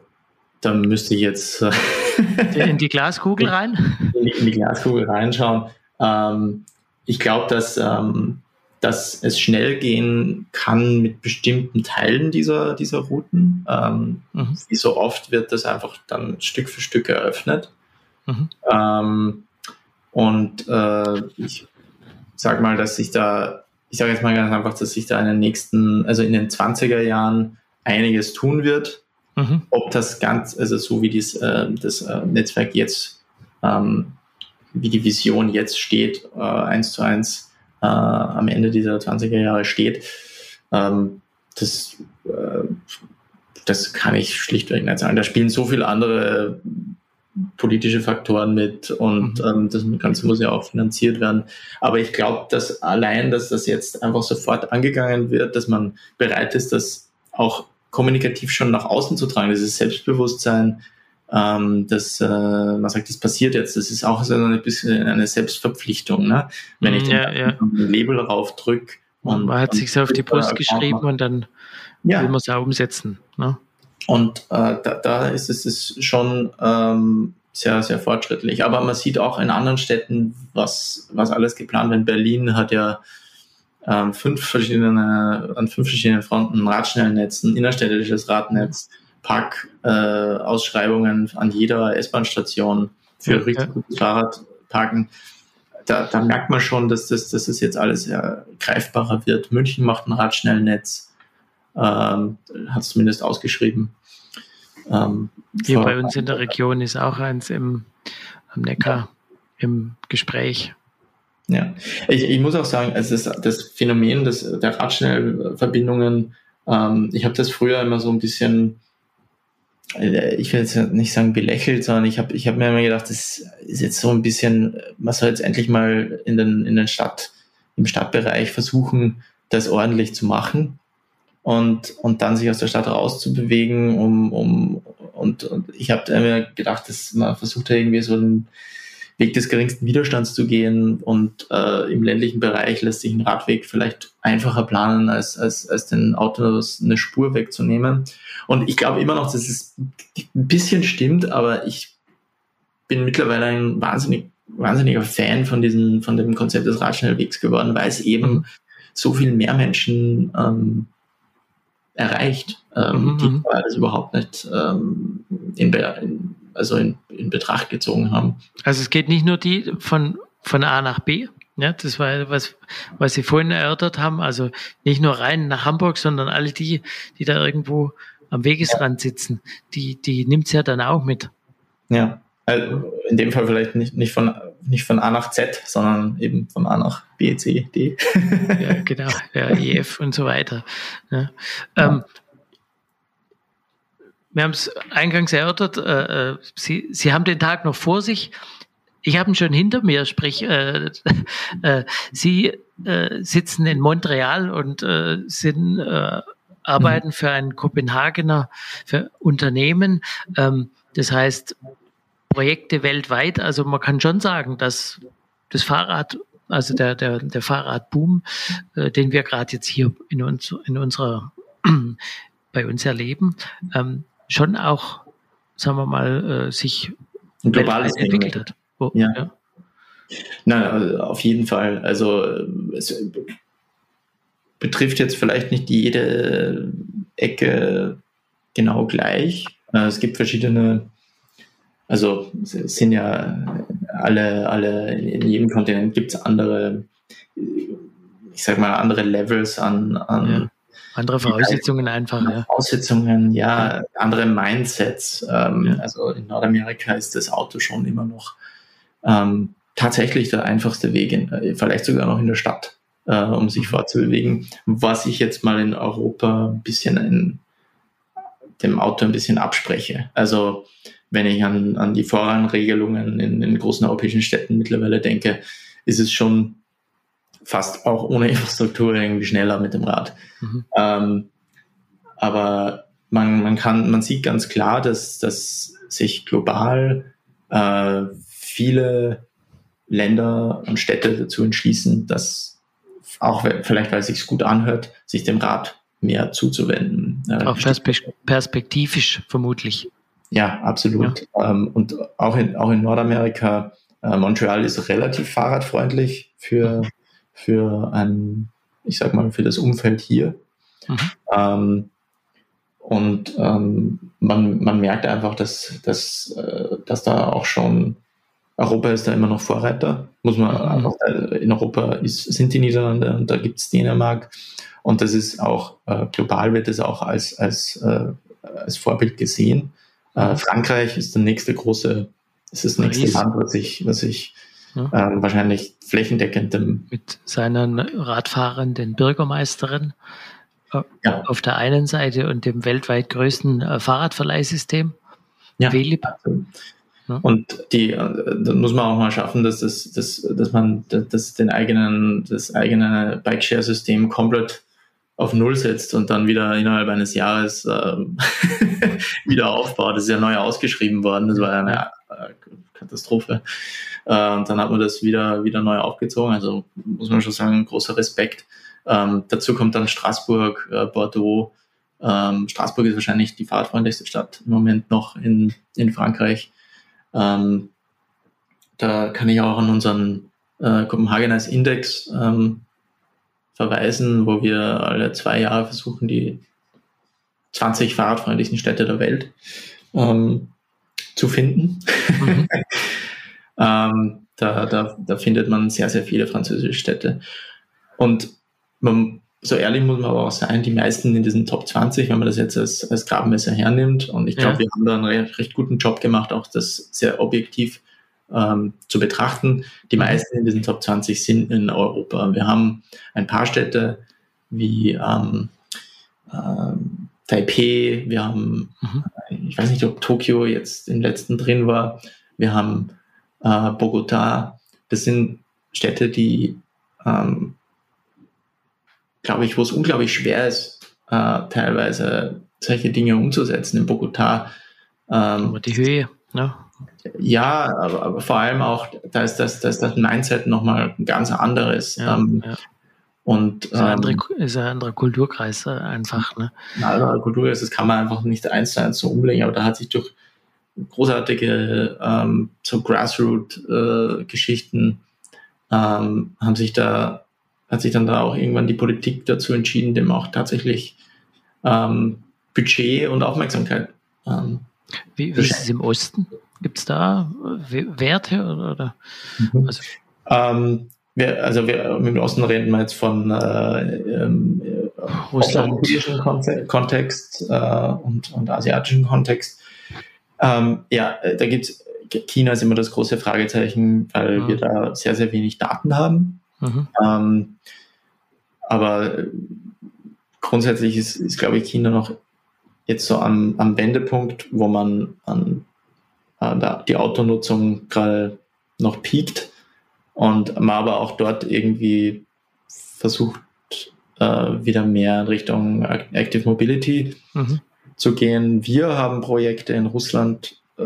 da müsste ich jetzt äh, in die Glaskugel *laughs* rein? In die, in die Glaskugel reinschauen. Ähm, ich glaube, dass, ähm, dass es schnell gehen kann mit bestimmten Teilen dieser, dieser Routen. Ähm, mhm. Wie so oft wird das einfach dann Stück für Stück eröffnet. Mhm. Ähm, und äh, ich sage mal, dass sich da, ich sage jetzt mal ganz einfach, dass sich da in den nächsten, also in den 20er Jahren einiges tun wird. Mhm. Ob das ganz, also so wie dies, äh, das äh, Netzwerk jetzt, ähm, wie die Vision jetzt steht, äh, eins zu eins äh, am Ende dieser 20er Jahre steht, ähm, das, äh, das kann ich schlichtweg nicht sagen. Da spielen so viele andere politische Faktoren mit und mhm. ähm, das Ganze muss ja auch finanziert werden. Aber ich glaube, dass allein, dass das jetzt einfach sofort angegangen wird, dass man bereit ist, das auch kommunikativ schon nach außen zu tragen, dieses Selbstbewusstsein, ähm, dass äh, man sagt, das passiert jetzt, das ist auch so ein bisschen eine Selbstverpflichtung, ne? wenn ich ja, den, ja. den Label raufdrücke. Und, man hat sich auf die Brust geschrieben und dann ja. will man es auch umsetzen. Ne? Und äh, da, da ist es ist schon ähm, sehr, sehr fortschrittlich. Aber man sieht auch in anderen Städten, was, was alles geplant wird. Berlin hat ja ähm, fünf verschiedene, an fünf verschiedenen Fronten Radschnellnetzen, innerstädtisches Radnetz, Parkausschreibungen äh, an jeder S-Bahn-Station für okay. richtig gutes Fahrradparken. Da, da merkt man schon, dass das, dass das jetzt alles ja greifbarer wird. München macht ein Radschnellnetz ähm, hat es zumindest ausgeschrieben. Ähm, Hier bei uns in der Region ist auch eins im, am Neckar im Gespräch. Ja, ich, ich muss auch sagen, also das, das Phänomen des, der Radschnellverbindungen, ähm, ich habe das früher immer so ein bisschen, äh, ich will jetzt nicht sagen belächelt, sondern ich habe ich hab mir immer gedacht, das ist jetzt so ein bisschen, man soll jetzt endlich mal in den, in den Stadt, im Stadtbereich versuchen, das ordentlich zu machen und, und dann sich aus der Stadt rauszubewegen, um, um und, und ich habe mir gedacht, dass man versucht ja irgendwie so den Weg des geringsten Widerstands zu gehen und äh, im ländlichen Bereich lässt sich ein Radweg vielleicht einfacher planen, als, als, als den Autos eine Spur wegzunehmen. Und ich glaube immer noch, dass es ein bisschen stimmt, aber ich bin mittlerweile ein wahnsinnig, wahnsinniger Fan von diesem, von dem Konzept des Radschnellwegs geworden, weil es eben so viel mehr Menschen ähm, erreicht, ähm, mhm. die mhm. das überhaupt nicht ähm, in, in, also in, in Betracht gezogen haben. Also es geht nicht nur die von, von A nach B, ja, das war was, was Sie vorhin erörtert haben. Also nicht nur rein nach Hamburg, sondern alle die, die da irgendwo am Wegesrand sitzen, die, die nimmt es ja dann auch mit. Ja, also in dem Fall vielleicht nicht, nicht, von, nicht von A nach Z, sondern eben von A nach B, C, D. ja, *laughs* genau, ja, EF und so weiter. Ja. Ähm, wir haben es eingangs erörtert, äh, äh, Sie, Sie haben den Tag noch vor sich. Ich habe ihn schon hinter mir, sprich, äh, *laughs* äh, Sie äh, sitzen in Montreal und äh, sind, arbeiten mhm. für ein Kopenhagener für Unternehmen. Ähm, das heißt, Projekte weltweit. Also man kann schon sagen, dass das Fahrrad, also der, der, der Fahrradboom, äh, den wir gerade jetzt hier in, uns, in unserer, *clears throat* bei uns erleben, ähm, schon auch, sagen wir mal, äh, sich global entwickelt hat. Oh, ja. ja. Na, auf jeden Fall. Also es betrifft jetzt vielleicht nicht jede Ecke genau gleich. Äh, es gibt verschiedene also es sind ja alle, alle, in jedem Kontinent gibt es andere, ich sag mal, andere Levels an, an ja. andere Voraussetzungen einfach. Ja. Voraussetzungen, ja, andere Mindsets. Ähm, ja. Also in Nordamerika ist das Auto schon immer noch ähm, tatsächlich der einfachste Weg, in, vielleicht sogar noch in der Stadt, äh, um sich mhm. fortzubewegen. Was ich jetzt mal in Europa ein bisschen in dem Auto ein bisschen abspreche. Also wenn ich an, an die Vorrangregelungen in, in großen europäischen Städten mittlerweile denke, ist es schon fast auch ohne Infrastruktur irgendwie schneller mit dem Rad. Mhm. Ähm, aber man, man kann, man sieht ganz klar, dass, dass sich global äh, viele Länder und Städte dazu entschließen, dass auch vielleicht, weil es sich gut anhört, sich dem Rad mehr zuzuwenden. Äh, auch perspektivisch vermutlich. Ja, absolut. Ja. Ähm, und auch in, auch in Nordamerika, äh, Montreal ist relativ fahrradfreundlich für, für ein ich sag mal, für das Umfeld hier. Mhm. Ähm, und ähm, man, man merkt einfach, dass, dass, äh, dass da auch schon Europa ist da immer noch Vorreiter. Muss man mhm. einfach, äh, in Europa ist, sind die Niederlande und da gibt es Dänemark. Und das ist auch äh, global wird es auch als, als, äh, als Vorbild gesehen. Äh. Frankreich ist der nächste große, ist das nächste Land, was ich, was ich ja. ähm, wahrscheinlich flächendeckend mit seinen radfahrenden Bürgermeisterin ja. auf der einen Seite und dem weltweit größten äh, Fahrradverleihsystem. Ja. Velib. Ja. Und die, äh, da muss man auch mal schaffen, dass, das, dass, dass man das, den eigenen, das eigene Bike-Share-System komplett auf Null setzt und dann wieder innerhalb eines Jahres äh, *laughs* wieder aufbaut. Das ist ja neu ausgeschrieben worden. Das war eine äh, Katastrophe. Äh, und dann hat man das wieder, wieder neu aufgezogen. Also muss man schon sagen, großer Respekt. Ähm, dazu kommt dann Straßburg, äh, Bordeaux. Ähm, Straßburg ist wahrscheinlich die fahrradfreundlichste Stadt im Moment noch in, in Frankreich. Ähm, da kann ich auch an unseren äh, Kopenhagener Index ähm, verweisen, wo wir alle zwei Jahre versuchen, die 20 fahrradfreundlichsten Städte der Welt ähm, zu finden. Mhm. *laughs* ähm, da, da, da findet man sehr, sehr viele französische Städte. Und man, so ehrlich muss man aber auch sein, die meisten in diesen Top 20, wenn man das jetzt als, als Grabmesser hernimmt, und ich glaube, ja. wir haben da einen recht, recht, guten Job gemacht, auch das sehr objektiv ähm, zu betrachten. Die mhm. meisten in diesen Top 20 sind in Europa. Wir haben ein paar Städte wie ähm, ähm, Taipei, wir haben, mhm. ich weiß nicht, ob Tokio jetzt im letzten drin war, wir haben äh, Bogota. Das sind Städte, die ähm, glaube ich, wo es unglaublich schwer ist, äh, teilweise solche Dinge umzusetzen in Bogota. Ähm, aber die Höhe, ne? Ja, aber, aber, vor allem auch, da ist das, da ist das Mindset nochmal ein ganz anderes. Ja, ähm, ja. Und, ist, ein anderer, ähm, ist ein anderer Kulturkreis äh, einfach. Ne? Ein anderer Kulturkreis, das kann man einfach nicht eins zu eins so umlegen, aber da hat sich durch großartige ähm, so Grassroot-Geschichten äh, ähm, haben sich da hat sich dann da auch irgendwann die Politik dazu entschieden, dem auch tatsächlich ähm, Budget und Aufmerksamkeit. Ähm, wie, wie ist es im Osten? Gibt es da Werte oder? Mhm. Also, ähm, wir, also wir, im Osten reden wir jetzt von äh, ähm, russlandischen Kontext äh, und, und asiatischen Kontext. Ähm, ja, da gibt es China ist immer das große Fragezeichen, weil mhm. wir da sehr, sehr wenig Daten haben. Mhm. Ähm, aber grundsätzlich ist, ist, glaube ich, China noch jetzt so am, am Wendepunkt, wo man an, an die Autonutzung gerade noch piekt und man aber auch dort irgendwie versucht, äh, wieder mehr in Richtung Active Mobility mhm. zu gehen. Wir haben Projekte in Russland äh,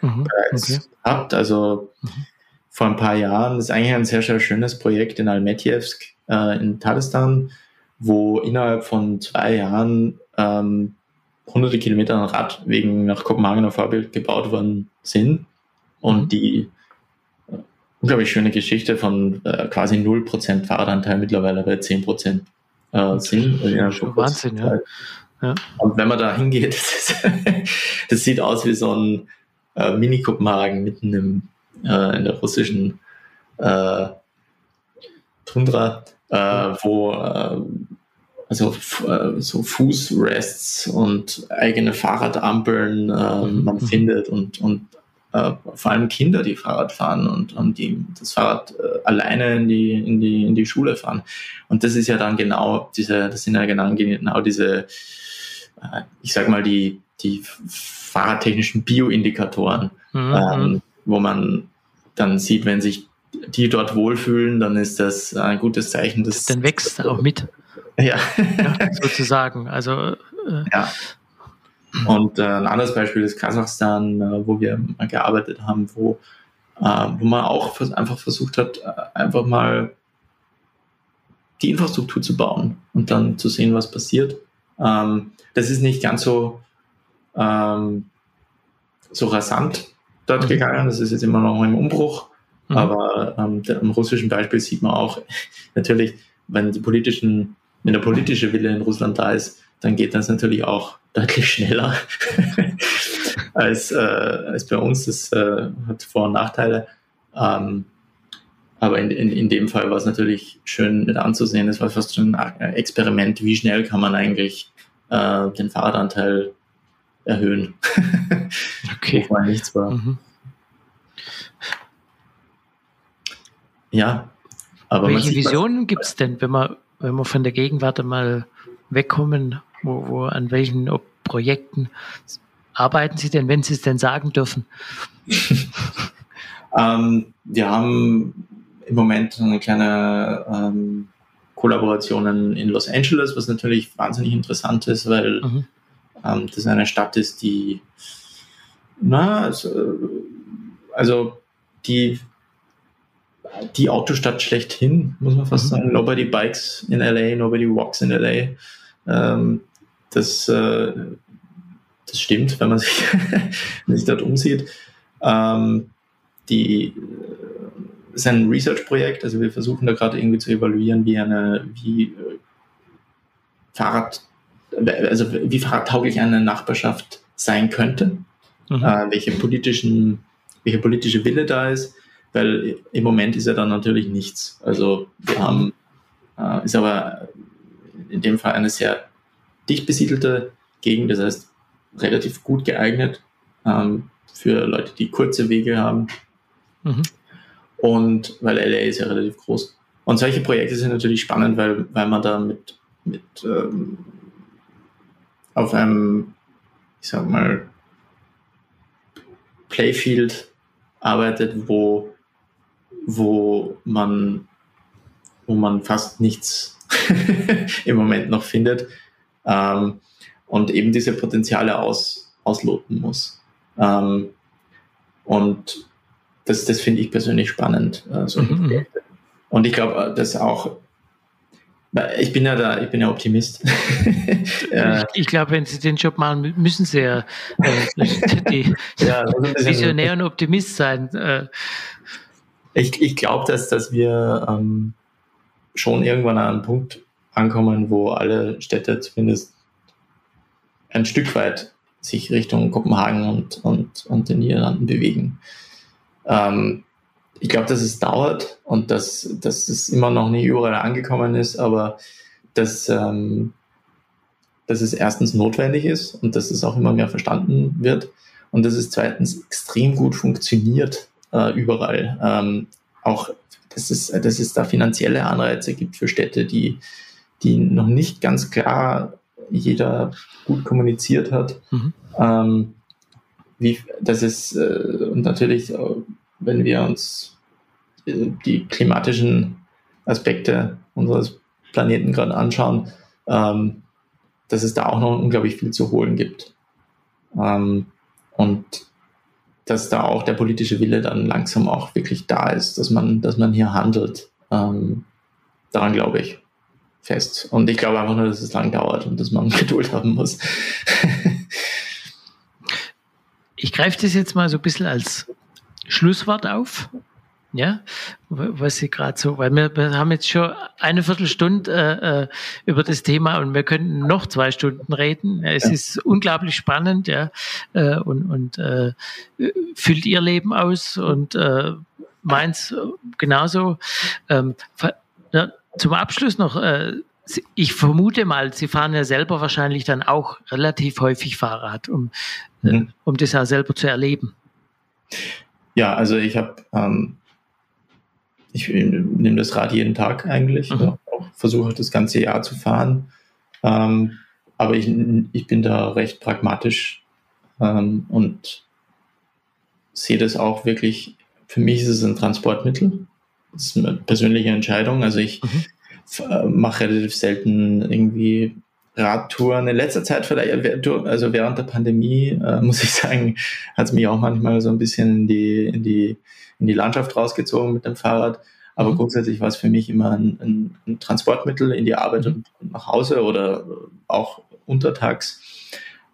mhm. bereits okay. gehabt, also mhm vor ein paar Jahren. Das ist eigentlich ein sehr, sehr schönes Projekt in Almetjevsk äh, in Tadestan, wo innerhalb von zwei Jahren ähm, hunderte Kilometer an Radwegen nach Kopenhagener Vorbild gebaut worden sind und mhm. die äh, unglaublich schöne Geschichte von äh, quasi 0% Fahrradanteil mittlerweile bei 10% äh, sind. Also Wahnsinn, ja. ja. Und wenn man da hingeht, *laughs* das, das sieht aus wie so ein äh, Mini-Kopenhagen mitten im, äh, in der russischen äh, Tundra, äh, wo also äh, so Fußrests und eigene Fahrradampeln äh, man mhm. findet und, und äh, vor allem Kinder, die Fahrrad fahren und, und die das Fahrrad äh, alleine in die, in, die, in die Schule fahren. Und das ist ja dann genau diese, das sind ja genau, genau diese, äh, ich sag mal, die, die fahrradtechnischen Bioindikatoren, mhm. ähm, wo man dann sieht, wenn sich die dort wohlfühlen, dann ist das ein gutes Zeichen. Dass, dann wächst auch mit. Ja. ja sozusagen. Also äh, ja. Und äh, ein anderes Beispiel ist Kasachstan, äh, wo wir mal gearbeitet haben, wo, äh, wo man auch einfach versucht hat, äh, einfach mal die Infrastruktur zu bauen und dann zu sehen, was passiert. Ähm, das ist nicht ganz so, ähm, so rasant dort mhm. gegangen. Das ist jetzt immer noch im Umbruch. Mhm. Aber ähm, am russischen Beispiel sieht man auch *laughs* natürlich, wenn die politischen, wenn der politische Wille in Russland da ist, dann geht das natürlich auch deutlich schneller *laughs* als, äh, als bei uns. Das äh, hat Vor- und Nachteile. Ähm, aber in, in, in dem Fall war es natürlich schön mit anzusehen. Es war fast schon ein Experiment, wie schnell kann man eigentlich äh, den Fahrradanteil erhöhen. *laughs* okay. Wo nichts war. Mhm. Ja. Aber Welche Visionen gibt es denn, wenn wir, wenn wir von der Gegenwart mal wegkommen? Wo, wo, an welchen Projekten arbeiten Sie denn, wenn Sie es denn sagen dürfen? *laughs* ähm, wir haben im Moment eine kleine ähm, Kollaboration in Los Angeles, was natürlich wahnsinnig interessant ist, weil mhm. ähm, das eine Stadt ist, die, na, also, also die die Autostadt schlechthin, muss man fast mhm. sagen. Nobody bikes in LA, nobody walks in LA. Ähm, das, äh, das stimmt, wenn man *laughs* sich, sich dort umsieht. Ähm, die äh, ist ein Research-Projekt, also wir versuchen da gerade irgendwie zu evaluieren, wie eine, wie äh, Fahrrad, also wie fahrradtauglich eine Nachbarschaft sein könnte, mhm. äh, welche politischen, welche politische Wille da ist, weil im Moment ist ja dann natürlich nichts. Also wir haben, äh, ist aber in dem Fall eine sehr dicht besiedelte Gegend, das heißt relativ gut geeignet ähm, für Leute, die kurze Wege haben. Mhm. Und weil LA ist ja relativ groß. Und solche Projekte sind natürlich spannend, weil, weil man da mit, mit ähm, auf einem, ich sag mal, Playfield arbeitet, wo, wo man, wo man fast nichts *laughs* im Moment noch findet ähm, und eben diese Potenziale aus, ausloten muss. Ähm, und das, das finde ich persönlich spannend. Äh, so mhm. Und ich glaube, äh, dass auch ich bin ja da, ich bin ja Optimist. *laughs* ich, ich glaube, wenn Sie den Job machen, müssen Sie ja, äh, *laughs* die, ja Visionär und Optimist sein. Äh. Ich, ich glaube, dass, dass wir ähm, schon irgendwann an einen Punkt ankommen, wo alle Städte zumindest ein Stück weit sich Richtung Kopenhagen und, und, und den Niederlanden bewegen. Ähm, ich glaube, dass es dauert und dass, dass es immer noch nicht überall angekommen ist, aber dass, ähm, dass es erstens notwendig ist und dass es auch immer mehr verstanden wird und dass es zweitens extrem gut funktioniert äh, überall. Ähm, auch, dass es, dass es da finanzielle Anreize gibt für Städte, die, die noch nicht ganz klar jeder gut kommuniziert hat. Mhm. Ähm, wie, das ist, äh, und natürlich, äh, wenn wir uns äh, die klimatischen Aspekte unseres Planeten gerade anschauen, ähm, dass es da auch noch unglaublich viel zu holen gibt. Ähm, und dass da auch der politische Wille dann langsam auch wirklich da ist, dass man, dass man hier handelt. Ähm, daran glaube ich fest. Und ich glaube einfach nur, dass es lang dauert und dass man *laughs* Geduld haben muss. ich greife das jetzt mal so ein bisschen als Schlusswort auf. Ja, was Sie gerade so, weil wir, wir haben jetzt schon eine Viertelstunde äh, äh, über das Thema und wir könnten noch zwei Stunden reden. Es ja. ist unglaublich spannend, ja, äh, und, und äh, füllt Ihr Leben aus und äh, meins genauso. Ähm, ja, zum Abschluss noch, äh, ich vermute mal, Sie fahren ja selber wahrscheinlich dann auch relativ häufig Fahrrad, um, äh, mhm. um das auch selber zu erleben. Ja, also ich habe, ähm, ich nehme das Rad jeden Tag eigentlich, mhm. versuche das ganze Jahr zu fahren, ähm, aber ich, ich bin da recht pragmatisch ähm, und sehe das auch wirklich, für mich ist es ein Transportmittel das ist eine persönliche Entscheidung. Also ich mhm. mache relativ selten irgendwie Radtouren. In letzter Zeit vielleicht, also während der Pandemie, äh, *laughs* muss ich sagen, hat es mich auch manchmal so ein bisschen in die, in die, in die Landschaft rausgezogen mit dem Fahrrad. Aber mhm. grundsätzlich war es für mich immer ein, ein, ein Transportmittel in die Arbeit mhm. und nach Hause oder auch untertags.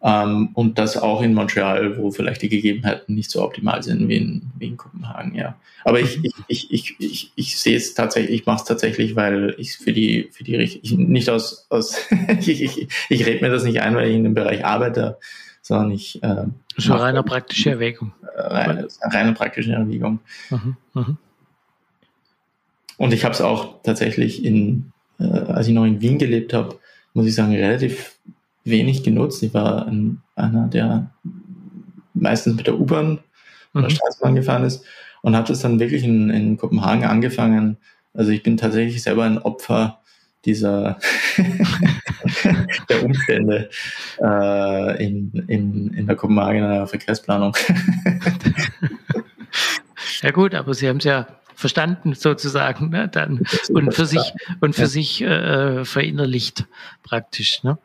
Ähm, und das auch in Montreal, wo vielleicht die Gegebenheiten nicht so optimal sind wie in, wie in Kopenhagen, ja. Aber ich, ich, ich, ich, ich, ich sehe es tatsächlich, ich mache es tatsächlich, weil ich für die, für die ich, nicht aus, aus *laughs* ich, ich, ich rede mir das nicht ein, weil ich in dem Bereich arbeite, sondern ich. Äh, so reine praktische Erwägung. Äh, reine, reine praktische Erwägung. Mhm, mh. Und ich habe es auch tatsächlich in, äh, als ich noch in Wien gelebt habe, muss ich sagen, relativ wenig genutzt. Ich war ein, einer, der meistens mit der U-Bahn oder mhm. Straßenbahn gefahren ist und habe das dann wirklich in, in Kopenhagen angefangen. Also ich bin tatsächlich selber ein Opfer dieser *laughs* der Umstände äh, in, in, in der Kopenhagener Verkehrsplanung. ja gut, aber Sie haben es ja verstanden sozusagen ne, dann und für sich und für ja. sich äh, verinnerlicht praktisch. Ne?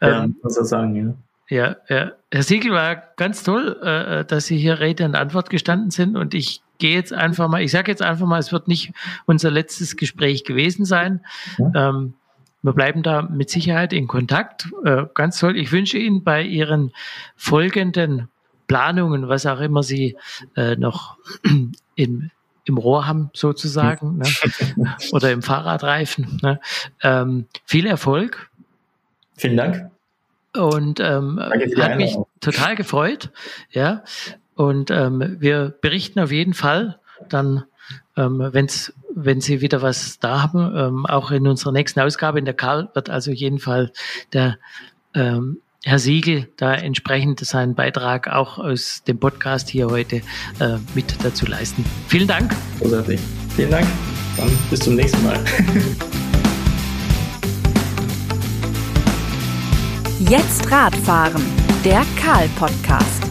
Ja, ähm, muss er sagen, ja. Ja, ja. Herr Siegel war ganz toll, äh, dass Sie hier Rede und Antwort gestanden sind. Und ich gehe jetzt einfach mal, ich sage jetzt einfach mal, es wird nicht unser letztes Gespräch gewesen sein. Ja. Ähm, wir bleiben da mit Sicherheit in Kontakt. Äh, ganz toll. Ich wünsche Ihnen bei Ihren folgenden Planungen, was auch immer Sie äh, noch *clears throat* im, im Rohr haben, sozusagen, ne? *laughs* oder im Fahrradreifen, ne? ähm, viel Erfolg Vielen Dank. Und ähm, hat mich total gefreut. Ja. Und ähm, wir berichten auf jeden Fall dann, ähm, wenn's, wenn Sie wieder was da haben, ähm, auch in unserer nächsten Ausgabe. In der Karl wird also jeden Fall der ähm, Herr Siegel da entsprechend seinen Beitrag auch aus dem Podcast hier heute äh, mit dazu leisten. Vielen Dank. Großartig. Vielen Dank. Dann bis zum nächsten Mal. *laughs* Jetzt Radfahren, der Karl-Podcast.